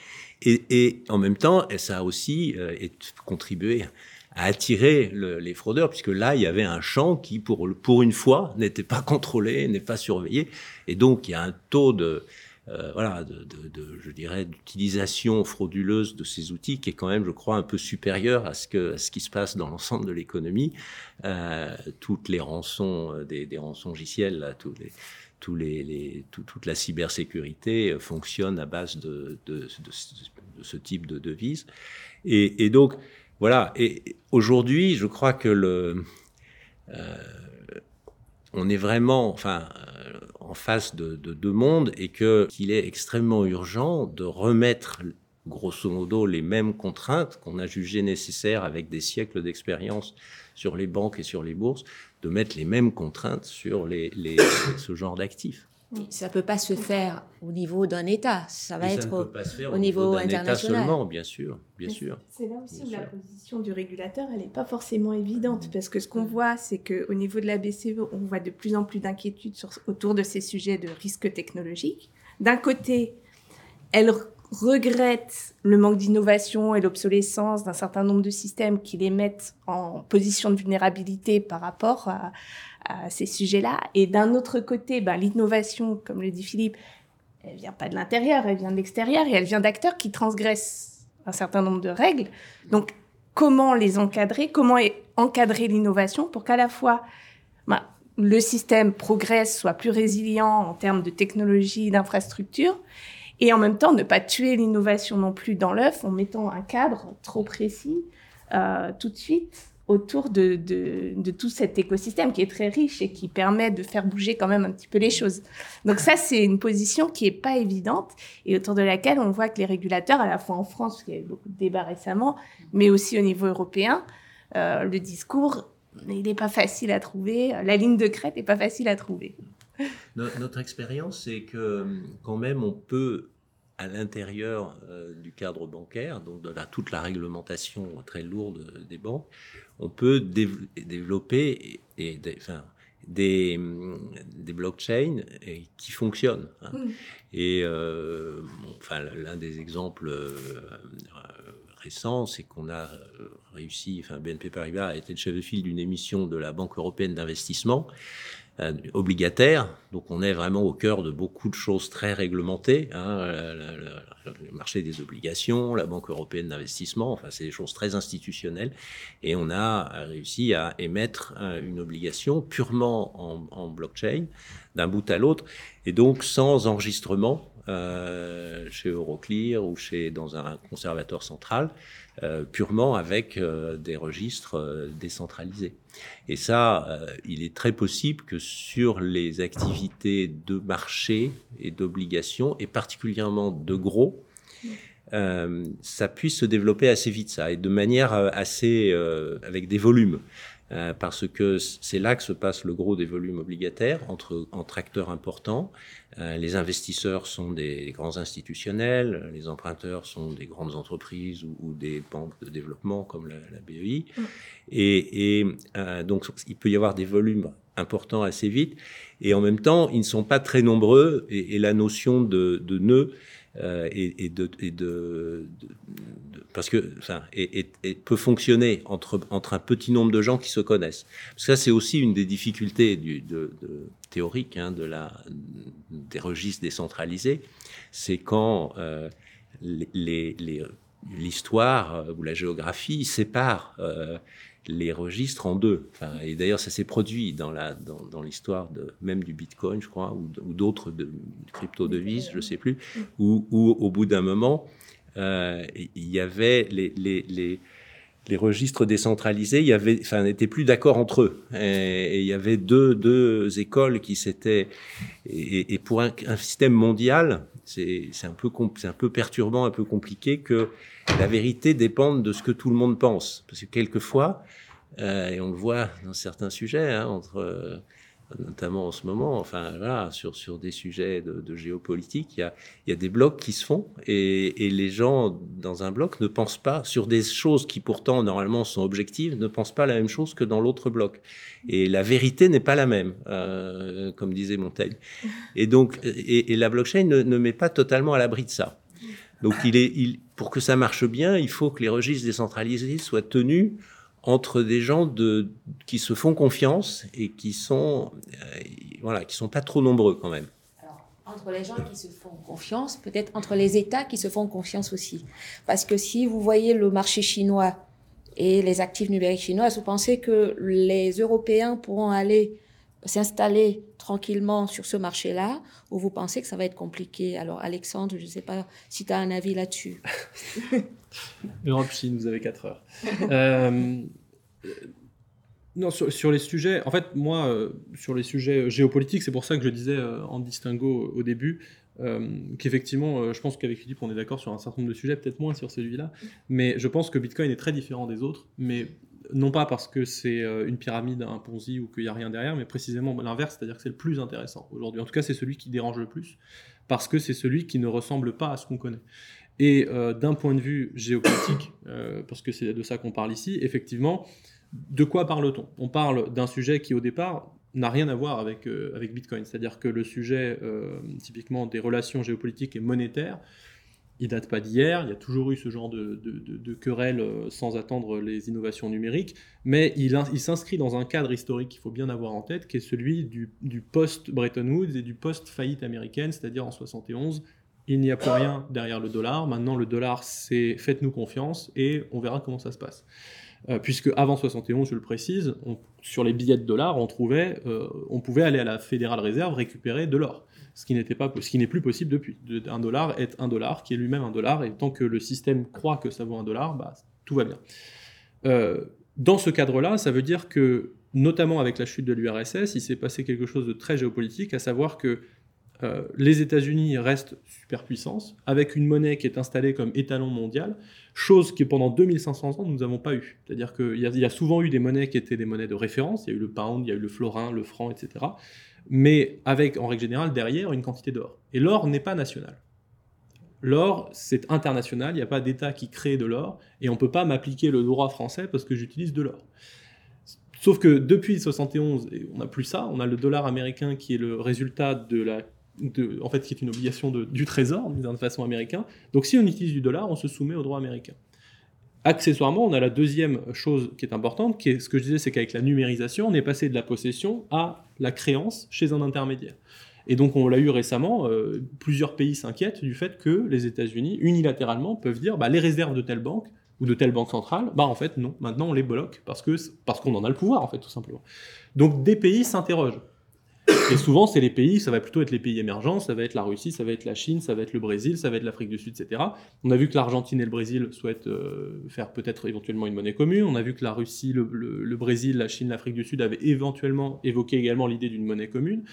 et, et, en même temps, ça a aussi euh, contribué à attirer les fraudeurs, puisque là, il y avait un champ qui, pour, pour une fois, n'était pas contrôlé, n'est pas surveillé. Et donc, il y a un taux de, euh, voilà, de, de, de, je dirais, d'utilisation frauduleuse de ces outils qui est quand même, je crois, un peu supérieur à ce, que, à ce qui se passe dans l'ensemble de l'économie. Euh, toutes les rançons, euh, des, des rançongiciels, là, tous les, tous les, les tout, toute la cybersécurité euh, fonctionne à base de, de ce type de devise. Et, et donc, voilà. Et aujourd'hui, je crois que le, euh, on est vraiment, euh, en face de deux mondes et qu'il est extrêmement urgent de remettre grosso modo les mêmes contraintes qu'on a jugées nécessaires avec des siècles d'expérience sur les banques et sur les bourses, de mettre les mêmes contraintes sur ce genre d'actifs. Ça ne peut pas se faire au niveau d'un État, ça va être au, niveau, international. seulement, bien sûr, bien sûr. C'est là aussi où la position du régulateur, elle n'est pas forcément évidente, parce que ce qu'on voit, c'est qu'au niveau de la BCE, on voit de plus en plus d'inquiétudes autour de ces sujets de risques technologiques. D'un côté, elle regrette le manque d'innovation et l'obsolescence d'un certain nombre de systèmes qui les mettent en position de vulnérabilité par rapport à, ces sujets-là. Et d'un autre côté, ben, l'innovation, comme le dit Philippe, elle vient pas de l'intérieur, elle vient de l'extérieur et elle vient d'acteurs qui transgressent un certain nombre de règles. Donc, comment les encadrer? Comment encadrer l'innovation pour qu'à la fois ben, le système progresse, soit plus résilient en termes de technologie, d'infrastructure, et en même temps ne pas tuer l'innovation non plus dans l'œuf en mettant un cadre trop précis euh, tout de suite autour de, tout cet écosystème qui est très riche et qui permet de faire bouger quand même un petit peu les choses. Donc ça, c'est une position qui est pas évidente et autour de laquelle on voit que les régulateurs, à la fois en France, parce qu'il y a eu beaucoup de débats récemment, mais aussi au niveau européen, euh, le discours, il n'est pas facile à trouver, la ligne de crête n'est pas facile à trouver. Notre expérience, c'est que quand même, on peut à l'intérieur euh, du cadre bancaire, donc de la, toute la réglementation très lourde des banques, on peut développer et, des, enfin, des, des, blockchains qui fonctionnent. Hein. Mmh. Et euh, enfin, l'un des exemples euh, récents, c'est qu'on a réussi, enfin BNP Paribas a été le chef de file d'une émission de la Banque européenne d'investissement obligataire. Donc on est vraiment au cœur de beaucoup de choses très réglementées. Hein, le, marché des obligations, la Banque européenne d'investissement, enfin c'est des choses très institutionnelles. Et on a réussi à émettre euh, une obligation purement en, en blockchain d'un bout à l'autre et donc sans enregistrement euh, chez Euroclear ou chez dans un conservateur central, euh, purement avec euh, des registres décentralisés. Et ça, il est très possible que sur les activités de marché et d'obligation, et particulièrement de gros, ça puisse se développer assez vite, ça, et de manière assez avec des volumes. Euh, parce que c'est là que se passe le gros des volumes obligataires entre, entre acteurs importants. Euh, les investisseurs sont des grands institutionnels, les emprunteurs sont des grandes entreprises ou, des banques de développement comme la, BEI. Mm. Et, et euh, donc, il peut y avoir des volumes importants assez vite. Et en même temps, ils ne sont pas très nombreux et, la notion de, nœud euh, et, de, parce que enfin peut fonctionner entre entre un petit nombre de gens qui se connaissent. Ça c'est aussi une des difficultés du, de, de théorique hein, de la des registres décentralisés, c'est quand euh, l'histoire euh, ou la géographie séparent euh, les registres en deux. Et d'ailleurs, ça s'est produit dans l'histoire même du Bitcoin, je crois, ou, d'autres de, crypto-devises, je sais plus, où, au bout d'un moment, euh, il y avait les, registres décentralisés, il y avait, enfin, n'étaient plus d'accord entre eux. Et, il y avait deux, écoles qui s'étaient. Et, pour un, système mondial, c'est un peu un peu perturbant, un peu compliqué que la vérité dépende de ce que tout le monde pense. Parce que quelquefois, euh, et on le voit dans certains sujets, hein, entre, euh, notamment en ce moment, enfin là, sur, des sujets de, géopolitique, il y, a, des blocs qui se font et, les gens dans un bloc ne pensent pas sur des choses qui pourtant normalement sont objectives, ne pensent pas la même chose que dans l'autre bloc. Et la vérité n'est pas la même, euh, comme disait Montaigne. Et donc, et, la blockchain ne, met pas totalement à l'abri de ça. Donc, pour que ça marche bien, il faut que les registres décentralisés soient tenus entre des gens de, qui se font confiance et qui sont, euh, voilà, qui sont pas trop nombreux quand même. Alors, entre les gens qui se font confiance, peut-être entre les États qui se font confiance aussi. Parce que si vous voyez le marché chinois et les actifs numériques chinois, vous pensez que les Européens pourront aller s'installer tranquillement sur ce marché-là ou vous pensez que ça va être compliqué Alors Alexandre, je ne sais pas si tu as un avis là-dessus. Europe Chine, vous avez 4 heures. euh, non, sur, les sujets, en fait, moi, euh, sur les sujets géopolitiques, c'est pour ça que je disais euh, en distinguo au début euh, qu'effectivement, je pense qu'avec Philippe, on est d'accord sur un certain nombre de sujets, peut-être moins sur celui-là, mais je pense que Bitcoin est très différent des autres, mais non pas parce que c'est euh, une pyramide, un Ponzi ou qu'il n'y a rien derrière, mais précisément l'inverse, c'est-à-dire que c'est le plus intéressant aujourd'hui. En tout cas, c'est celui qui dérange le plus, parce que c'est celui qui ne ressemble pas à ce qu'on connaît. Et euh, d'un point de vue géopolitique, euh, parce que c'est de ça qu'on parle ici, effectivement, de quoi parle-t-on? On parle d'un sujet qui, au départ, n'a rien à voir avec, avec Bitcoin. C'est-à-dire que le sujet, typiquement, des relations géopolitiques et monétaires, il date pas d'hier, il y a toujours eu ce genre de, de, querelle euh, sans attendre les innovations numériques, mais il, il s'inscrit dans un cadre historique qu'il faut bien avoir en tête, qui est celui du, post-Bretton Woods et du post-faillite américaine, c'est-à-dire en 71. Il n'y a plus rien derrière le dollar. Maintenant, le dollar, c'est faites-nous confiance et on verra comment ça se passe. Euh, puisque avant 71, je le précise, sur les billets de dollars, on trouvait, euh, on pouvait aller à la Fédérale Réserve récupérer de l'or ce qui n'est plus possible depuis. Un dollar est un dollar, qui est lui-même un dollar, et tant que le système croit que ça vaut un dollar, bah, tout va bien. Euh, dans ce cadre-là, ça veut dire que, notamment avec la chute de l'URSS, il s'est passé quelque chose de très géopolitique, à savoir que euh, les États-Unis restent superpuissance, avec une monnaie qui est installée comme étalon mondial, chose que pendant 2500 ans nous n'avons pas eu. C'est-à-dire qu'il y, a souvent eu des monnaies qui étaient des monnaies de référence, il y a eu le pound, il y a eu le florin, le franc, etc mais avec en règle générale derrière une quantité d'or. Et l'or n'est pas national. L'or, c'est international, il n'y a pas d'État qui crée de l'or, et on ne peut pas m'appliquer le droit français parce que j'utilise de l'or. Sauf que depuis 71, on n'a plus ça, on a le dollar américain qui est le résultat de la... De, en fait, qui est une obligation du trésor, d'une façon américaine. Donc si on utilise du dollar, on se soumet au droit américain. Accessoirement, on a la deuxième chose qui est importante, qui est ce que je disais, c'est qu'avec la numérisation, on est passé de la possession à la créance chez un intermédiaire. Et donc on l'a eu récemment, euh, plusieurs pays s'inquiètent du fait que les États-Unis, unilatéralement, peuvent dire bah, les réserves de telle banque ou de telle banque centrale, bah en fait non, maintenant on les bloque parce parce qu'on en a le pouvoir en fait tout simplement. Donc des pays s'interrogent. Et souvent, c'est les pays, ça va plutôt être les pays émergents, ça va être la Russie, ça va être la Chine, ça va être le Brésil, ça va être l'Afrique du Sud, etc. On a vu que l'Argentine et le Brésil souhaitent euh, faire peut-être éventuellement une monnaie commune. On a vu que la Russie, le, Brésil, la Chine, l'Afrique du Sud avaient éventuellement évoqué également l'idée d'une monnaie commune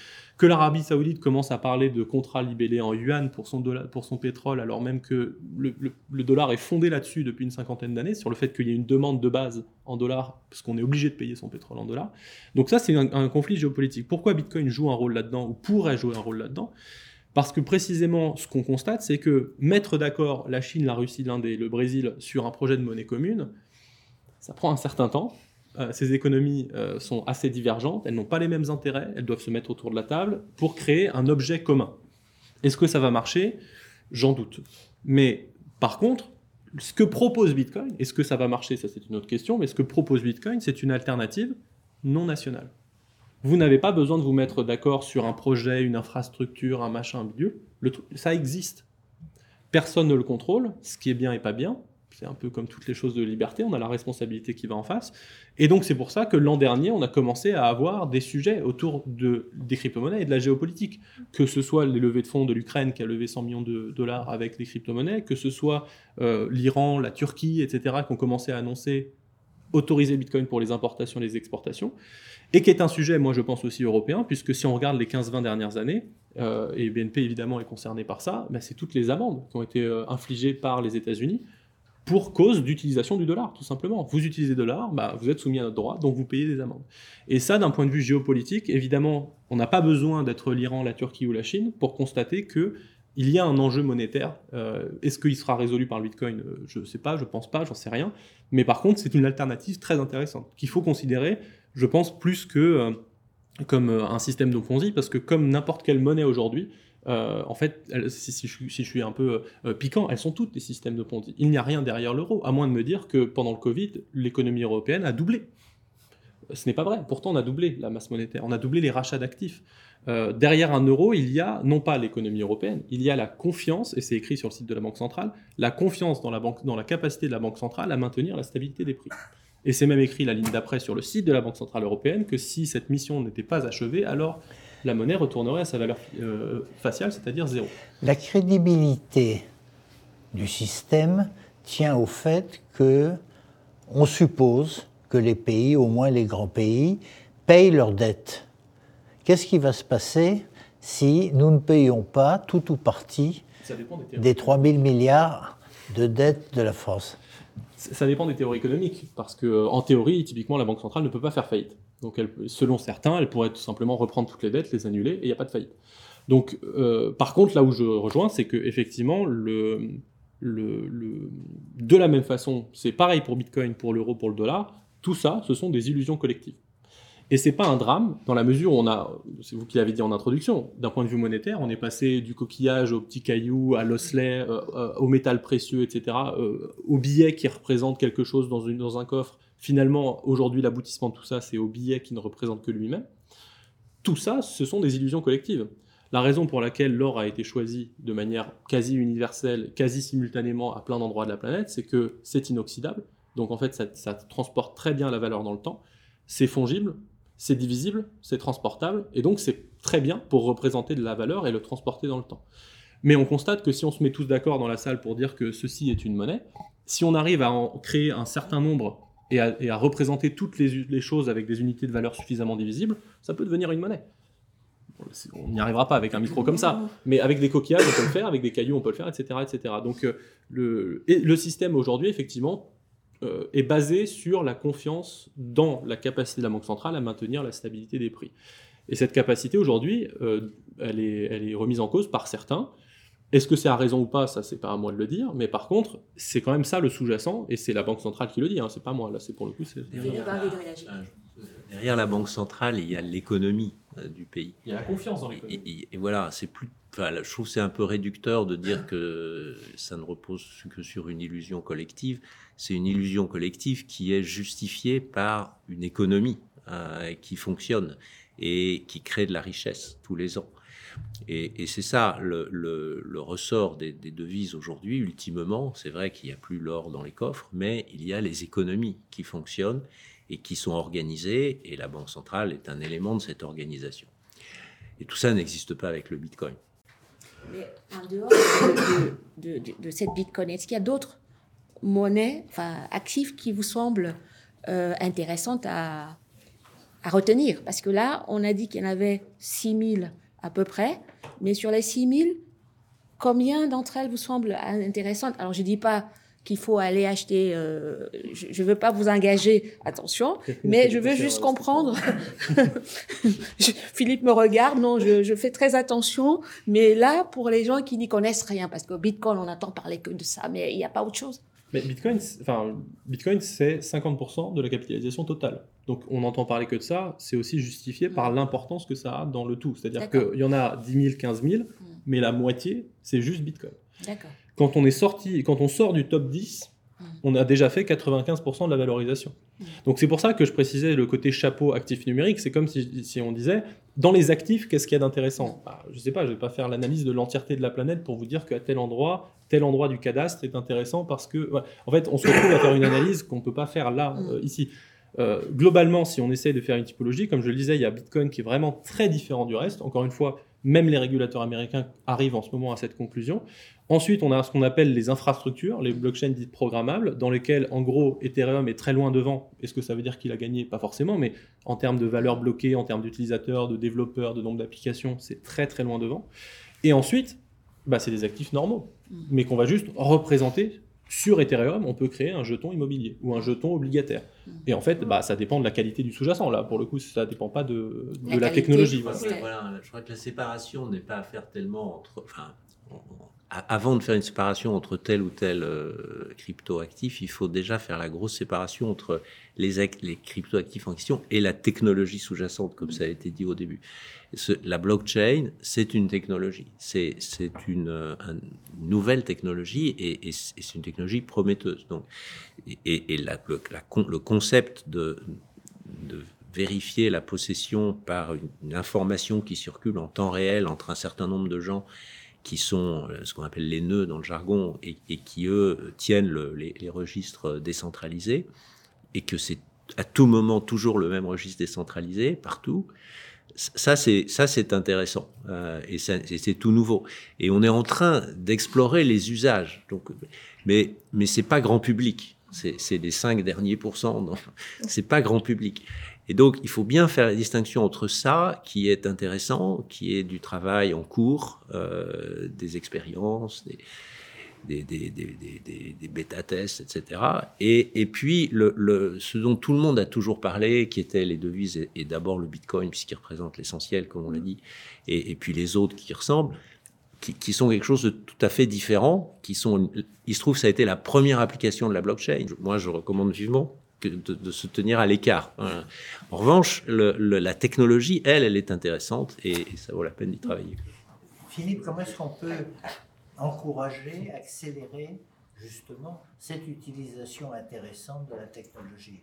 que l'Arabie saoudite commence à parler de contrats libellés en yuan pour son, pétrole, alors même que le, dollar est fondé là-dessus depuis une cinquantaine d'années, sur le fait qu'il y ait une demande de base en dollars, parce qu'on est obligé de payer son pétrole en dollars. Donc ça, c'est un, conflit géopolitique. Pourquoi Bitcoin joue un rôle là-dedans, ou pourrait jouer un rôle là-dedans parce que précisément, ce qu'on constate, c'est que mettre d'accord la Chine, la Russie, l'Inde et le Brésil sur un projet de monnaie commune, ça prend un certain temps. Euh, ces économies euh, sont assez divergentes, elles n'ont pas les mêmes intérêts, elles doivent se mettre autour de la table pour créer un objet commun. Est-ce que ça va marcher? J'en doute. Mais par contre, ce que propose Bitcoin, est-ce que ça va marcher? Ça, c'est une autre question, mais ce que propose Bitcoin, c'est une alternative non nationale. Vous n'avez pas besoin de vous mettre d'accord sur un projet, une infrastructure, un machin, un bidule. ça existe. Personne ne le contrôle, ce qui est bien et pas bien. C'est un peu comme toutes les choses de liberté, on a la responsabilité qui va en face. Et donc c'est pour ça que l'an dernier, on a commencé à avoir des sujets autour de, des crypto-monnaies et de la géopolitique. Que ce soit les levées de fonds de l'Ukraine qui a levé 100 millions de dollars avec les crypto-monnaies, que ce soit euh, l'Iran, la Turquie, etc., qui ont commencé à annoncer autoriser Bitcoin pour les importations et les exportations, et qui est un sujet, moi je pense aussi européen, puisque si on regarde les 15-20 dernières années, euh, et BNP évidemment est concerné par ça, bah, c'est toutes les amendes qui ont été euh, infligées par les États-Unis pour cause d'utilisation du dollar, tout simplement. Vous utilisez le dollar, bah, vous êtes soumis à notre droit, donc vous payez des amendes. Et ça, d'un point de vue géopolitique, évidemment, on n'a pas besoin d'être l'Iran, la Turquie ou la Chine pour constater que il y a un enjeu monétaire. Euh, est-ce qu'il sera résolu par le Bitcoin Je ne sais pas, je ne pense pas, j'en sais rien. Mais par contre, c'est une alternative très intéressante qu'il faut considérer, je pense, plus que euh, comme un système de Ponzi, parce que comme n'importe quelle monnaie aujourd'hui, euh, en fait, si, je, suis un peu euh, piquant, elles sont toutes des systèmes de Ponzi. Il n'y a rien derrière l'euro, à moins de me dire que pendant le Covid, l'économie européenne a doublé. Ce n'est pas vrai. Pourtant, on a doublé la masse monétaire, on a doublé les rachats d'actifs. Euh, derrière un euro, il y a non pas l'économie européenne, il y a la confiance, et c'est écrit sur le site de la Banque centrale, la confiance dans la capacité de la Banque centrale à maintenir la stabilité des prix. Et c'est même écrit la ligne d'après sur le site de la Banque centrale européenne que si cette mission n'était pas achevée, alors la monnaie retournerait à sa valeur euh, faciale, c'est-à-dire zéro. La crédibilité du système tient au fait que on suppose que les pays, au moins les grands pays, payent leurs dettes. Qu'est-ce qui va se passer si nous ne payons pas tout ou partie des, 3 000 milliards de dettes de la France? Ça dépend des théories économiques, parce qu'en théorie, typiquement, la Banque centrale ne peut pas faire faillite. Donc, selon certains, elle pourrait tout simplement reprendre toutes les dettes, les annuler, et il n'y a pas de faillite. Donc, euh, par contre, là où je rejoins, c'est que effectivement, de la même façon, c'est pareil pour Bitcoin, pour l'euro, pour le dollar. Tout ça, ce sont des illusions collectives. Et c'est pas un drame dans la mesure où on a, c'est vous qui l'avez dit en introduction, d'un point de vue monétaire, on est passé du coquillage au petit caillou, à l'osselet, euh, euh, au métal précieux, etc., au billet qui représente quelque chose dans, un coffre Finalement, aujourd'hui, l'aboutissement de tout ça, c'est au billet qui ne représente que lui-même. Tout ça, ce sont des illusions collectives. La raison pour laquelle l'or a été choisi de manière quasi universelle, quasi simultanément à plein d'endroits de la planète, c'est que c'est inoxydable. Donc en fait, ça, transporte très bien la valeur dans le temps. C'est fongible, c'est divisible, c'est transportable, et donc c'est très bien pour représenter de la valeur et le transporter dans le temps. Mais on constate que si on se met tous d'accord dans la salle pour dire que ceci est une monnaie, si on arrive à en créer un certain nombre et à, représenter toutes les, choses avec des unités de valeur suffisamment divisibles, ça peut devenir une monnaie. On n'y arrivera pas avec un micro comme ça, mais avec des coquillages, on peut le faire, avec des cailloux, on peut le faire, etc. etc. Donc euh, le, le système aujourd'hui, effectivement, euh, est basé sur la confiance dans la capacité de la Banque centrale à maintenir la stabilité des prix. Et cette capacité, aujourd'hui, euh, elle, est, elle est remise en cause par certains, est-ce que c'est à raison ou pas Ça, c'est pas à moi de le dire. Mais par contre, c'est quand même ça le sous-jacent, et c'est la Banque centrale qui le dit. Hein, c'est pas moi. Là, c'est pour le coup. Derrière, la Banque centrale, il y a l'économie euh, du pays. Il y a la confiance dans l'économie. Et, voilà, c'est plus. Enfin, je trouve c'est un peu réducteur de dire que ça ne repose que sur une illusion collective. C'est une illusion collective qui est justifiée par une économie euh, qui fonctionne et qui crée de la richesse tous les ans. Et, c'est ça le, ressort des, devises aujourd'hui, ultimement. C'est vrai qu'il n'y a plus l'or dans les coffres, mais il y a les économies qui fonctionnent et qui sont organisées, et la Banque centrale est un élément de cette organisation. Et tout ça n'existe pas avec le Bitcoin. Mais en dehors de, cette Bitcoin, est-ce qu'il y a d'autres monnaies, enfin actifs, qui vous semblent euh, intéressantes à, à retenir? Parce que là, on a dit qu'il y en avait 6000 à peu près, mais sur les 6000, combien d'entre elles vous semblent intéressantes? Alors, je ne dis pas qu'il faut aller acheter. Euh, je ne veux pas vous engager, attention, mais je veux juste comprendre. Philippe me regarde, non, je, je, fais très attention, mais là, pour les gens qui n'y connaissent rien, parce que Bitcoin, on entend parler que de ça, mais il n'y a pas autre chose. Mais Bitcoin, enfin, Bitcoin, c'est 50% de la capitalisation totale. Donc on entend parler que de ça, c'est aussi justifié par l'importance que ça a dans le tout. C'est-à-dire qu'il y en a 10 000, 15 000, mais la moitié, c'est juste Bitcoin. D'accord quand on est sorti, quand on sort du top 10, mm. on a déjà fait 95% de la valorisation. Mm. Donc c'est pour ça que je précisais le côté chapeau actif numérique. C'est comme si, on disait, dans les actifs, qu'est-ce qu'il y a d'intéressant? Bah, Je ne sais pas, je ne vais pas faire l'analyse de l'entièreté de la planète pour vous dire qu'à tel endroit, tel endroit du cadastre est intéressant parce que, en fait, on se retrouve à faire une analyse qu'on ne peut pas faire là, mm. euh, ici. Euh, globalement, si on essaie de faire une typologie, comme je le disais, il y a Bitcoin qui est vraiment très différent du reste. Encore une fois, même les régulateurs américains arrivent en ce moment à cette conclusion. Ensuite, on a ce qu'on appelle les infrastructures, les blockchains dites programmables, dans lesquelles, en gros, Ethereum est très loin devant. Est-ce que ça veut dire qu'il a gagné? Pas forcément, mais en termes de valeur bloquée, en termes d'utilisateurs, de développeurs, de nombre d'applications, c'est très très loin devant. Et ensuite, bah, c'est des actifs normaux, mm. mais qu'on va juste représenter sur Ethereum, on peut créer un jeton immobilier ou un jeton obligataire. Mm. Et en fait, bah, ça dépend de la qualité du sous-jacent. Là, pour le coup, ça ne dépend pas de, la, technologie. Voilà. je crois que la séparation n'est pas à faire tellement entre. Enfin, avant de faire une séparation entre tel ou tel euh, crypto-actif, il faut déjà faire la grosse séparation entre les, les crypto-actifs en question et la technologie sous-jacente, comme ça a été dit au début. la blockchain, c'est une technologie, c'est une, nouvelle technologie et, c'est une technologie prometteuse. Donc, et, le, concept de vérifier la possession par une, information qui circule en temps réel entre un certain nombre de gens qui sont euh, ce qu'on appelle les nœuds dans le jargon et, qui, eux, tiennent les, registres décentralisés, et que c'est à tout moment toujours le même registre décentralisé partout. Ça, c'est ça, c'est intéressant euh, et, c'est tout nouveau. Et on est en train d'explorer les usages. Donc, mais mais c'est pas grand public. C'est les cinq derniers pourcents. C'est pas grand public. Et donc, il faut bien faire la distinction entre ça, qui est intéressant, qui est du travail en cours, euh, des expériences, des, bêta-tests, etc. Et, puis, ce dont tout le monde a toujours parlé, qui étaient les devises, et, d'abord le Bitcoin, puisqu'il représente l'essentiel, comme on l'a dit, et, et, puis les autres qui ressemblent, qui, qui, sont quelque chose de tout à fait différent, qui sont, il se trouve, ça a été la première application de la blockchain. Moi, je recommande vivement de, se tenir à l'écart. En revanche, la technologie, elle, elle est intéressante et, ça vaut la peine d'y travailler. Philippe, comment est-ce qu'on peut encourager, accélérer justement cette utilisation intéressante de la technologie?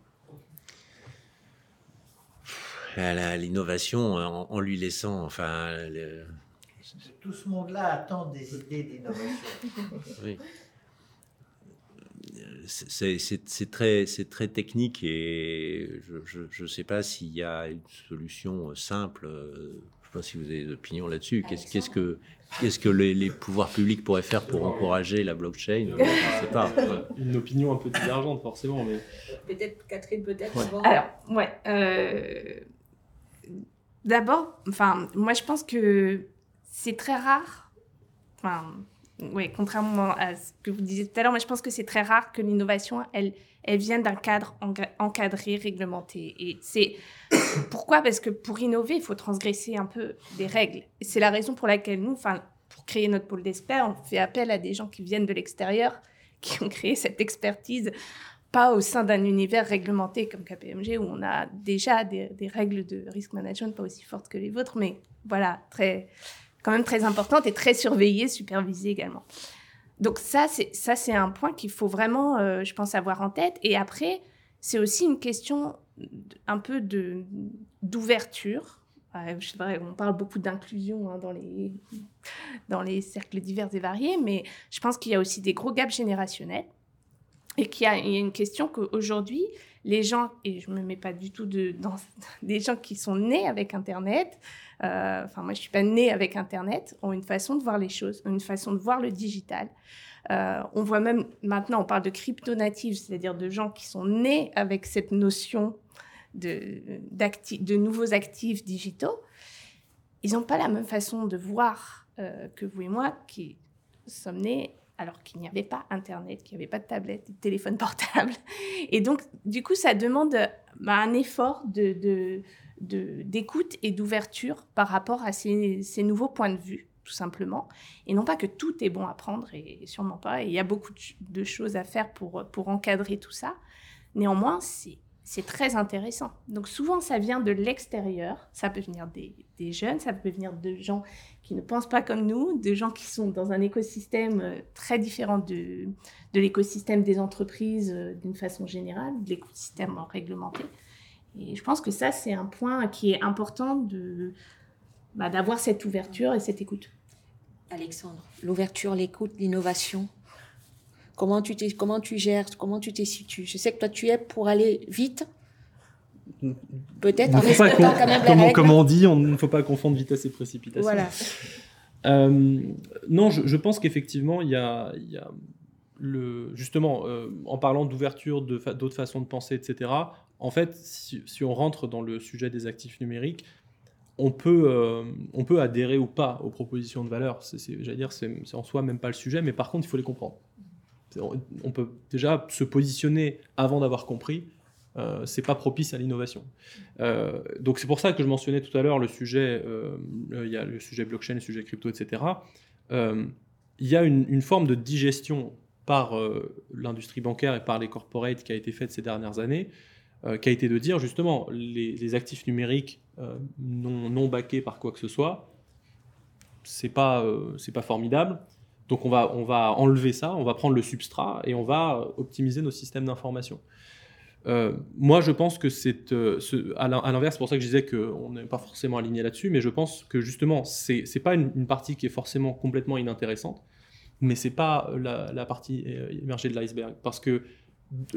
L'innovation en, lui laissant, enfin... Tout ce monde-là attend des idées d'innovation. oui c'est très, très technique et je ne sais pas s'il y a une solution euh, simple. Euh, je ne sais pas si vous avez des opinions là-dessus. Qu'est-ce que, qu'est-ce que les, pouvoirs publics pourraient faire pour encourager la blockchain? Je ne sais pas. Une opinion un peu divergente, forcément. Mais... Peut-être, Catherine, peut-être. Alors, ouais. Euh, d'abord, enfin, moi, je pense que c'est très rare. Enfin, oui, contrairement à ce que vous disiez tout à l'heure, mais je pense que c'est très rare que l'innovation, elle, elle vienne d'un cadre encadré, réglementé. Et c'est pourquoi? Parce que pour innover, il faut transgresser un peu des règles. C'est la raison pour laquelle nous, enfin, pour créer notre pôle d'experts, on fait appel à des gens qui viennent de l'extérieur, qui ont créé cette expertise, pas au sein d'un univers réglementé comme KPMG, où on a déjà des, des règles de risk management pas aussi fortes que les vôtres, mais voilà, très même très importante et très surveillée, supervisée également. Donc ça, c'est ça, c'est un point qu'il faut vraiment, euh, je pense, avoir en tête. Et après, c'est aussi une question un peu de d'ouverture. on parle beaucoup d'inclusion hein, dans les dans les cercles divers et variés, mais je pense qu'il y a aussi des gros gaps générationnels. et qu'il y, a une question qu'aujourd'hui, les gens, et je ne me mets pas du tout de, dans des gens qui sont nés avec Internet, euh, enfin moi je ne suis pas née avec Internet, ont une façon de voir les choses, une façon de voir le digital. Euh, on voit même maintenant, on parle de crypto-natives, c'est-à-dire de gens qui sont nés avec cette notion de, de nouveaux actifs digitaux. Ils n'ont pas la même façon de voir euh, que vous et moi, qui sommes nés alors qu'il n'y avait pas Internet, qu'il n'y avait pas de tablette, de téléphone portable. Et donc, du coup, ça demande bah, un effort d'écoute et d'ouverture par rapport à ces, nouveaux points de vue, tout simplement. Et non pas que tout est bon à prendre, et sûrement pas. Il y a beaucoup de choses à faire pour encadrer tout ça. Néanmoins, c'est c'est très intéressant. Donc souvent, ça vient de l'extérieur. Ça peut venir des, jeunes, ça peut venir de gens qui ne pensent pas comme nous, de gens qui sont dans un écosystème euh, très différent de, l'écosystème des entreprises euh, d'une façon générale, de l'écosystème réglementé. Et je pense que ça, c'est un point qui est important de, bah, d'avoir cette ouverture et cette écoute. Alexandre, l'ouverture, l'écoute, l'innovation, Comment tu, comment tu gères, comment tu t'es situes Je sais que toi, tu es pour aller vite. Peut-être en respectant quand même comment, Comme on dit, on ne faut pas confondre vitesse et précipitation. Voilà. Euh, non, je, pense qu'effectivement, il y a, le, justement, euh, en parlant d'ouverture, d'autres façons de penser, etc., en fait, si, on rentre dans le sujet des actifs numériques, on peut, euh, on peut adhérer ou pas aux propositions de valeur. J'allais dire, c'est en soi même pas le sujet, mais par contre, il faut les comprendre on peut déjà se positionner avant d'avoir compris. Euh, c'est pas propice à l'innovation. Euh, donc c'est pour ça que je mentionnais tout à l'heure le sujet, euh, il y a le sujet blockchain, le sujet crypto, etc. il y a une, forme de digestion par l'industrie bancaire et par les corporates qui a été faite ces dernières années, qui a été de dire justement les, actifs numériques non, baqués par quoi que ce soit, c'est pas, pas formidable. Donc on va, on va enlever ça, on va prendre le substrat et on va optimiser nos systèmes d'information. Euh, moi, je pense que c'est euh, à l'inverse, c'est pour ça que je disais qu'on n'est pas forcément aligné là-dessus, mais je pense que justement, c'est n'est pas une, partie qui est forcément complètement inintéressante, mais c'est pas la, partie euh, émergée de l'iceberg. Parce que,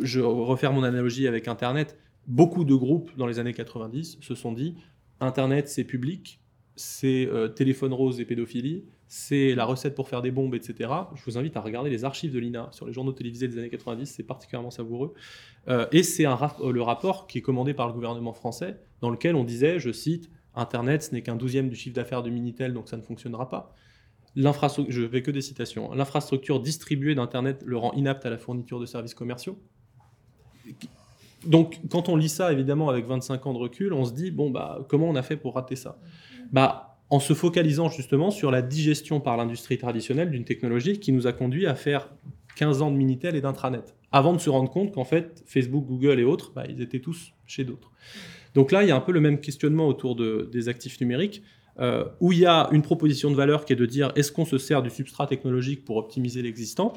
je refaire mon analogie avec Internet, beaucoup de groupes dans les années 90 se sont dit Internet, c'est public, c'est téléphone rose et pédophilie, c'est la recette pour faire des bombes, etc. Je vous invite à regarder les archives de l'INA sur les journaux télévisés des années 90, c'est particulièrement savoureux. Euh, et c'est euh, le rapport qui est commandé par le gouvernement français, dans lequel on disait, je cite, Internet, ce n'est qu'un douzième du chiffre d'affaires de Minitel, donc ça ne fonctionnera pas. Je fais que des citations. L'infrastructure distribuée d'Internet le rend inapte à la fourniture de services commerciaux. Donc, quand on lit ça, évidemment, avec 25 ans de recul, on se dit, bon, bah, comment on a fait pour rater ça? Bah, en se focalisant justement sur la digestion par l'industrie traditionnelle d'une technologie qui nous a conduit à faire 15 ans de Minitel et d'intranet, avant de se rendre compte qu'en fait, Facebook, Google et autres, bah, ils étaient tous chez d'autres. Donc là, il y a un peu le même questionnement autour des actifs numériques, euh, où il y a une proposition de valeur qui est de dire est-ce qu'on se sert du substrat technologique pour optimiser l'existant?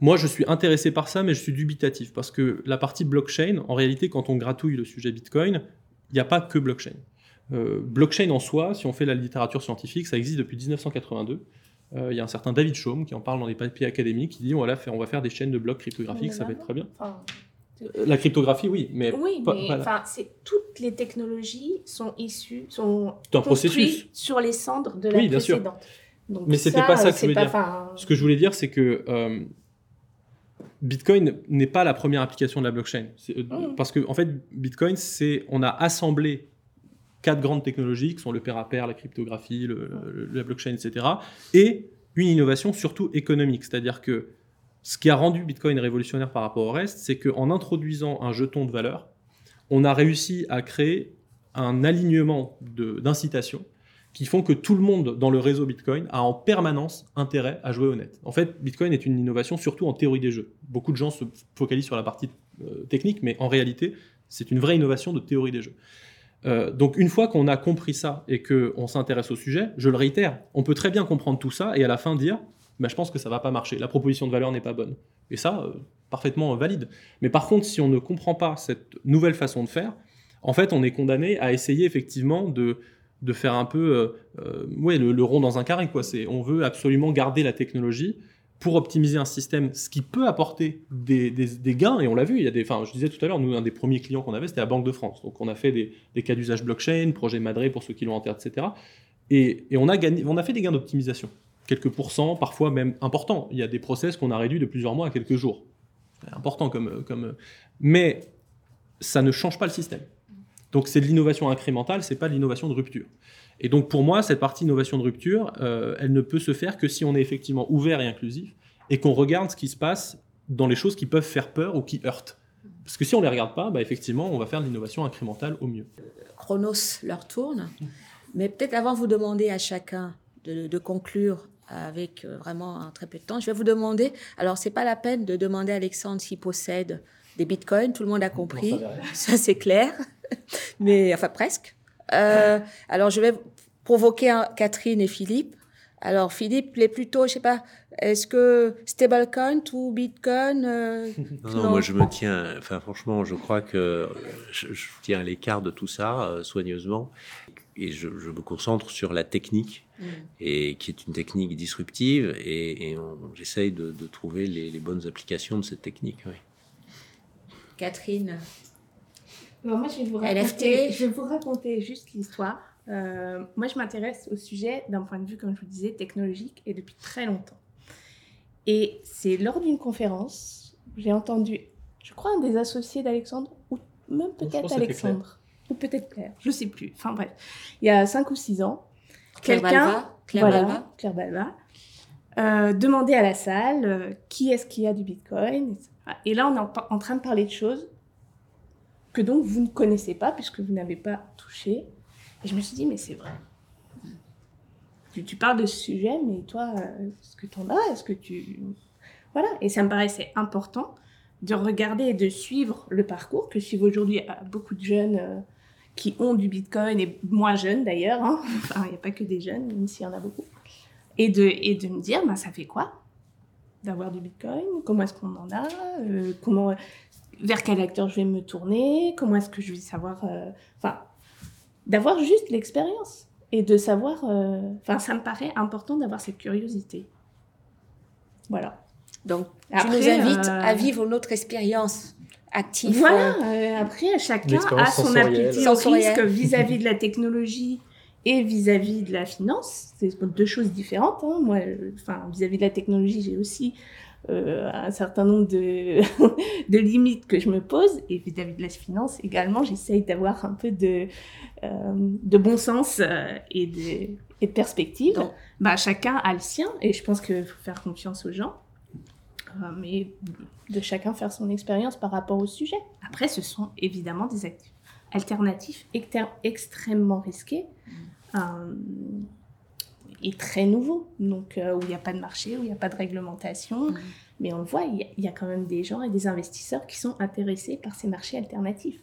Moi, je suis intéressé par ça, mais je suis dubitatif parce que la partie blockchain, en réalité, quand on gratouille le sujet Bitcoin, il n'y a pas que blockchain. Euh, blockchain en soi, si on fait la littérature scientifique, ça existe depuis 1982. Euh, il y a un certain David Chaume qui en parle dans des papiers académiques, qui dit on va, faire, on va faire des chaînes de blocs cryptographiques, ça va être très bien. Euh, la cryptographie, oui, mais, oui, mais toutes les technologies sont issues, sont un processus sur les cendres de la oui, bien précédente. Sûr. Donc mais c'était pas ça que je voulais dire. Ce que je voulais dire, c'est que Bitcoin n'est pas la première application de la blockchain. Mmh. Parce que en fait, Bitcoin, c'est on a assemblé quatre grandes technologies qui sont le pair à pair, la cryptographie, la blockchain, etc. Et une innovation surtout économique, c'est-à-dire que ce qui a rendu Bitcoin révolutionnaire par rapport au reste, c'est qu'en introduisant un jeton de valeur, on a réussi à créer un alignement d'incitations qui font que tout le monde dans le réseau Bitcoin a en permanence intérêt à jouer honnête. En fait, Bitcoin est une innovation surtout en théorie des jeux. Beaucoup de gens se focalisent sur la partie euh, technique, mais en réalité, c'est une vraie innovation de théorie des jeux. Euh, donc une fois qu'on a compris ça et qu'on s'intéresse au sujet, je le réitère, on peut très bien comprendre tout ça et à la fin dire, bah, je pense que ça va pas marcher, la proposition de valeur n'est pas bonne. Et ça, euh, parfaitement valide. Mais par contre, si on ne comprend pas cette nouvelle façon de faire, en fait, on est condamné à essayer effectivement de, de faire un peu euh, ouais, le, rond dans un carré. Quoi. On veut absolument garder la technologie pour optimiser un système, ce qui peut apporter des, gains, et on l'a vu, il y a des, enfin, je disais tout à l'heure, nous, un des premiers clients qu'on avait, c'était la Banque de France. Donc, on a fait des, cas d'usage blockchain, projet Madré pour ceux qui l'ont en tête, etc. Et, on, a gagné, on a fait des gains d'optimisation, quelques pourcents, parfois même importants. Il y a des process qu'on a réduits de plusieurs mois à quelques jours. Important comme, comme. Mais ça ne change pas le système. Donc, c'est de l'innovation incrémentale, c'est pas de l'innovation de rupture. Et donc pour moi, cette partie innovation de rupture, euh, elle ne peut se faire que si on est effectivement ouvert et inclusif et qu'on regarde ce qui se passe dans les choses qui peuvent faire peur ou qui heurtent. Parce que si on ne les regarde pas, bah effectivement, on va faire de l'innovation incrémentale au mieux. Chronos leur tourne. Mais peut-être avant de vous demander à chacun de, conclure avec euh, vraiment un très peu de temps, je vais vous demander, alors c'est pas la peine de demander à Alexandre s'il possède des bitcoins, tout le monde a compris, ça c'est clair, mais enfin presque. Euh, alors, je vais provoquer Catherine et Philippe. Alors, Philippe, les plutôt, je sais pas, est-ce que stablecoin ou bitcoin euh, non, moi je me tiens, enfin franchement, je crois que je, tiens à l'écart de tout ça euh, soigneusement et je, me concentre sur la technique mm. et qui est une technique disruptive et, j'essaye de, trouver les, les, bonnes applications de cette technique. Oui. Catherine moi, je vais vous raconter, je vais vous raconter juste l'histoire. Euh, moi, je m'intéresse au sujet d'un point de vue, comme je vous disais, technologique et depuis très longtemps. Et c'est lors d'une conférence, j'ai entendu, je crois, un des associés d'Alexandre, ou même peut-être Alexandre, ou peut-être Claire, je sais plus. Enfin bref, il y a 5 ou 6 ans, quelqu'un, Claire Balva, Claire Balva, euh, demandait à la salle euh, qui est-ce qui a du Bitcoin. Et là, on est en train de parler de choses que donc vous ne connaissez pas puisque vous n'avez pas touché. Et je me suis dit, mais c'est vrai. Tu, parles de ce sujet, mais toi, est-ce que tu en as? Est-ce que tu... Voilà, et ça me paraissait important de regarder et de suivre le parcours que suivent aujourd'hui beaucoup de jeunes euh, qui ont du Bitcoin, et moins jeunes d'ailleurs, hein. enfin, il n'y a pas que des jeunes, même s'il y en a beaucoup, et de, et de me dire, bah, ça fait quoi d'avoir du Bitcoin? Comment est-ce qu'on en a? Euh, Comment vers quel acteur je vais me tourner, comment est-ce que je vais savoir, euh, enfin, d'avoir juste l'expérience et de savoir, euh, enfin, ça me paraît important d'avoir cette curiosité. Voilà. Donc, tu nous invites à euh, vivre notre expérience active. Voilà, après, chacun a son appétit au risque vis-à-vis de la technologie et vis-à-vis de la finance. C'est deux choses différentes. Hein. Moi, enfin, vis-à-vis de la technologie, j'ai aussi euh, un certain nombre de, de, limites que je me pose. Et vis-à-vis de la finance également, j'essaye d'avoir un peu de, euh, de bon sens euh, et, de, et de perspective. Bah, chacun a le sien et je pense qu'il faut faire confiance aux gens. mais de chacun faire son expérience par rapport au sujet. Après, ce sont évidemment des actifs alternatifs extrêmement risqués. Mm est très nouveau, donc euh, où il n'y a pas de marché, où il n'y a pas de réglementation. Mm. Mais on le voit, il y, a quand même des gens et des investisseurs qui sont intéressés par ces marchés alternatifs.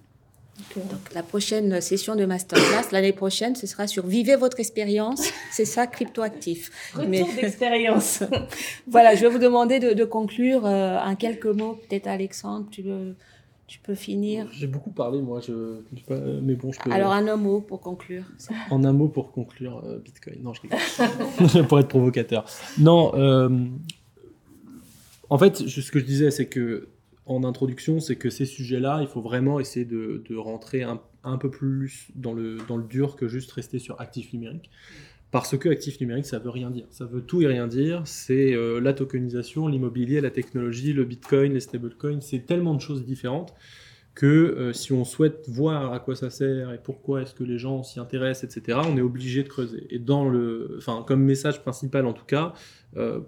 Donc, euh, la prochaine session de masterclass l'année prochaine, ce sera sur vivez votre expérience. C'est ça, cryptoactif. Retour Mais... d'expérience. voilà, je vais vous demander de, conclure euh, en quelques mots. Peut-être Alexandre, tu veux tu peux finir. J'ai beaucoup parlé, moi, je, pas, mais bon, je peux. Alors, un mot pour conclure. En un mot pour conclure, euh, Bitcoin. Non, je rigole. pour être provocateur. Non, euh, en fait, ce que je disais, c'est que, en introduction, c'est que ces sujets-là, il faut vraiment essayer de, de rentrer un, un, peu plus dans le, dans le dur que juste rester sur actif numérique. Parce que actif numérique, ça veut rien dire. Ça veut tout et rien dire. C'est euh, la tokenisation, l'immobilier, la technologie, le bitcoin, les stablecoins. C'est tellement de choses différentes que euh, si on souhaite voir à quoi ça sert et pourquoi est-ce que les gens s'y intéressent, etc., on est obligé de creuser. Et dans le, enfin, comme message principal en tout cas, euh,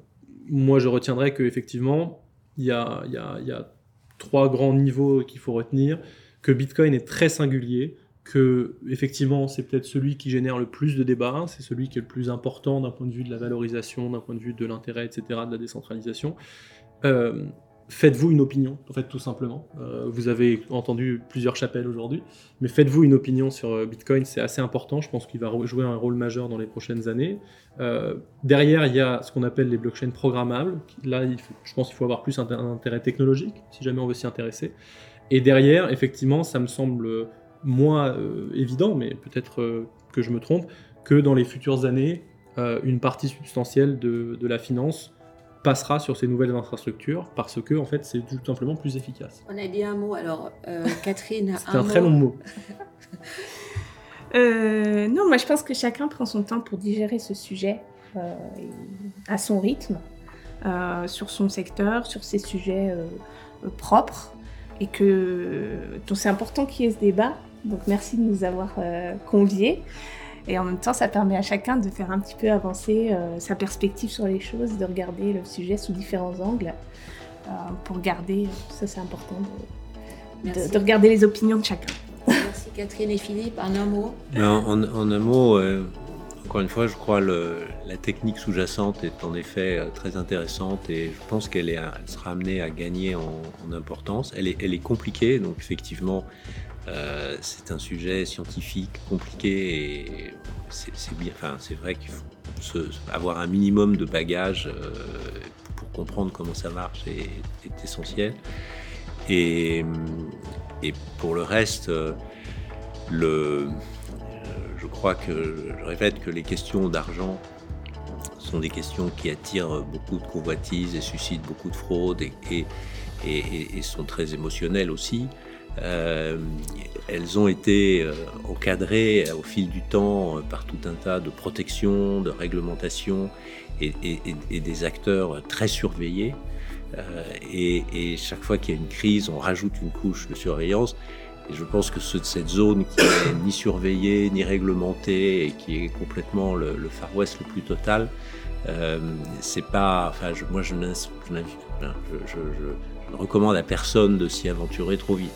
moi je retiendrai qu'effectivement, il y a trois grands niveaux qu'il faut retenir, que Bitcoin est très singulier, que effectivement c'est peut-être celui qui génère le plus de débats, c'est celui qui est le plus important d'un point de vue de la valorisation, d'un point de vue de l'intérêt, etc., de la décentralisation. Euh, faites-vous une opinion, en fait, tout simplement. Euh, vous avez entendu plusieurs chapelles aujourd'hui, mais faites-vous une opinion sur euh, Bitcoin, c'est assez important. Je pense qu'il va jouer un rôle majeur dans les prochaines années. derrière, il y a ce qu'on appelle les blockchains programmables. Là, je pense qu'il faut avoir plus un intérêt technologique, si jamais on veut s'y intéresser. Et derrière, effectivement, ça me semble moins euh, évident, mais peut-être euh, que je me trompe, que dans les futures années, euh, une partie substantielle de, la finance passera sur ces nouvelles infrastructures parce que en fait c'est tout simplement plus efficace. On a dit un mot alors euh, Catherine. C'est un, très long mot. Euh, non, moi je pense que chacun prend son temps pour digérer ce sujet euh, à son rythme, sur son secteur, sur ses sujets propres, et que donc c'est important qu'il y ait ce débat. Donc merci de nous avoir conviés. Et en même temps, ça permet à chacun de faire un petit peu avancer euh, sa perspective sur les choses, de regarder le sujet sous différents angles, euh, pour garder, ça c'est important, de, regarder les opinions de chacun. Merci Catherine et Philippe, en un mot? En, un mot, euh, encore une fois, je crois que la technique sous-jacente est en effet très intéressante et je pense qu'elle sera amenée à gagner en, importance. Elle est, elle est compliquée, donc effectivement, euh, c'est un sujet scientifique compliqué et c'est bien. Enfin, c'est vrai qu'il faut avoir un minimum de bagages euh, pour comprendre comment ça marche est, essentiel. Et, pour le reste, euh, je crois que je répète que les questions d'argent sont des questions qui attirent beaucoup de convoitises et suscitent beaucoup de fraudes et sont très émotionnelles aussi. Euh, elles ont été euh, encadrées au fil du temps euh, par tout un tas de protections, de réglementations et, des acteurs très surveillés. et, chaque fois qu'il y a une crise, on rajoute une couche de surveillance. Et je pense que cette zone qui n'est ni surveillée, ni réglementée, et qui est complètement le, Far West le plus total, c'est pas. Enfin, moi, je, je, je, je recommande à personne de s'y aventurer trop vite.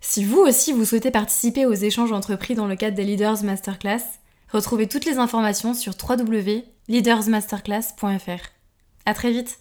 Si vous aussi vous souhaitez participer aux échanges entrepris dans le cadre des Leaders Masterclass, retrouvez toutes les informations sur www.leadersmasterclass.fr. À très vite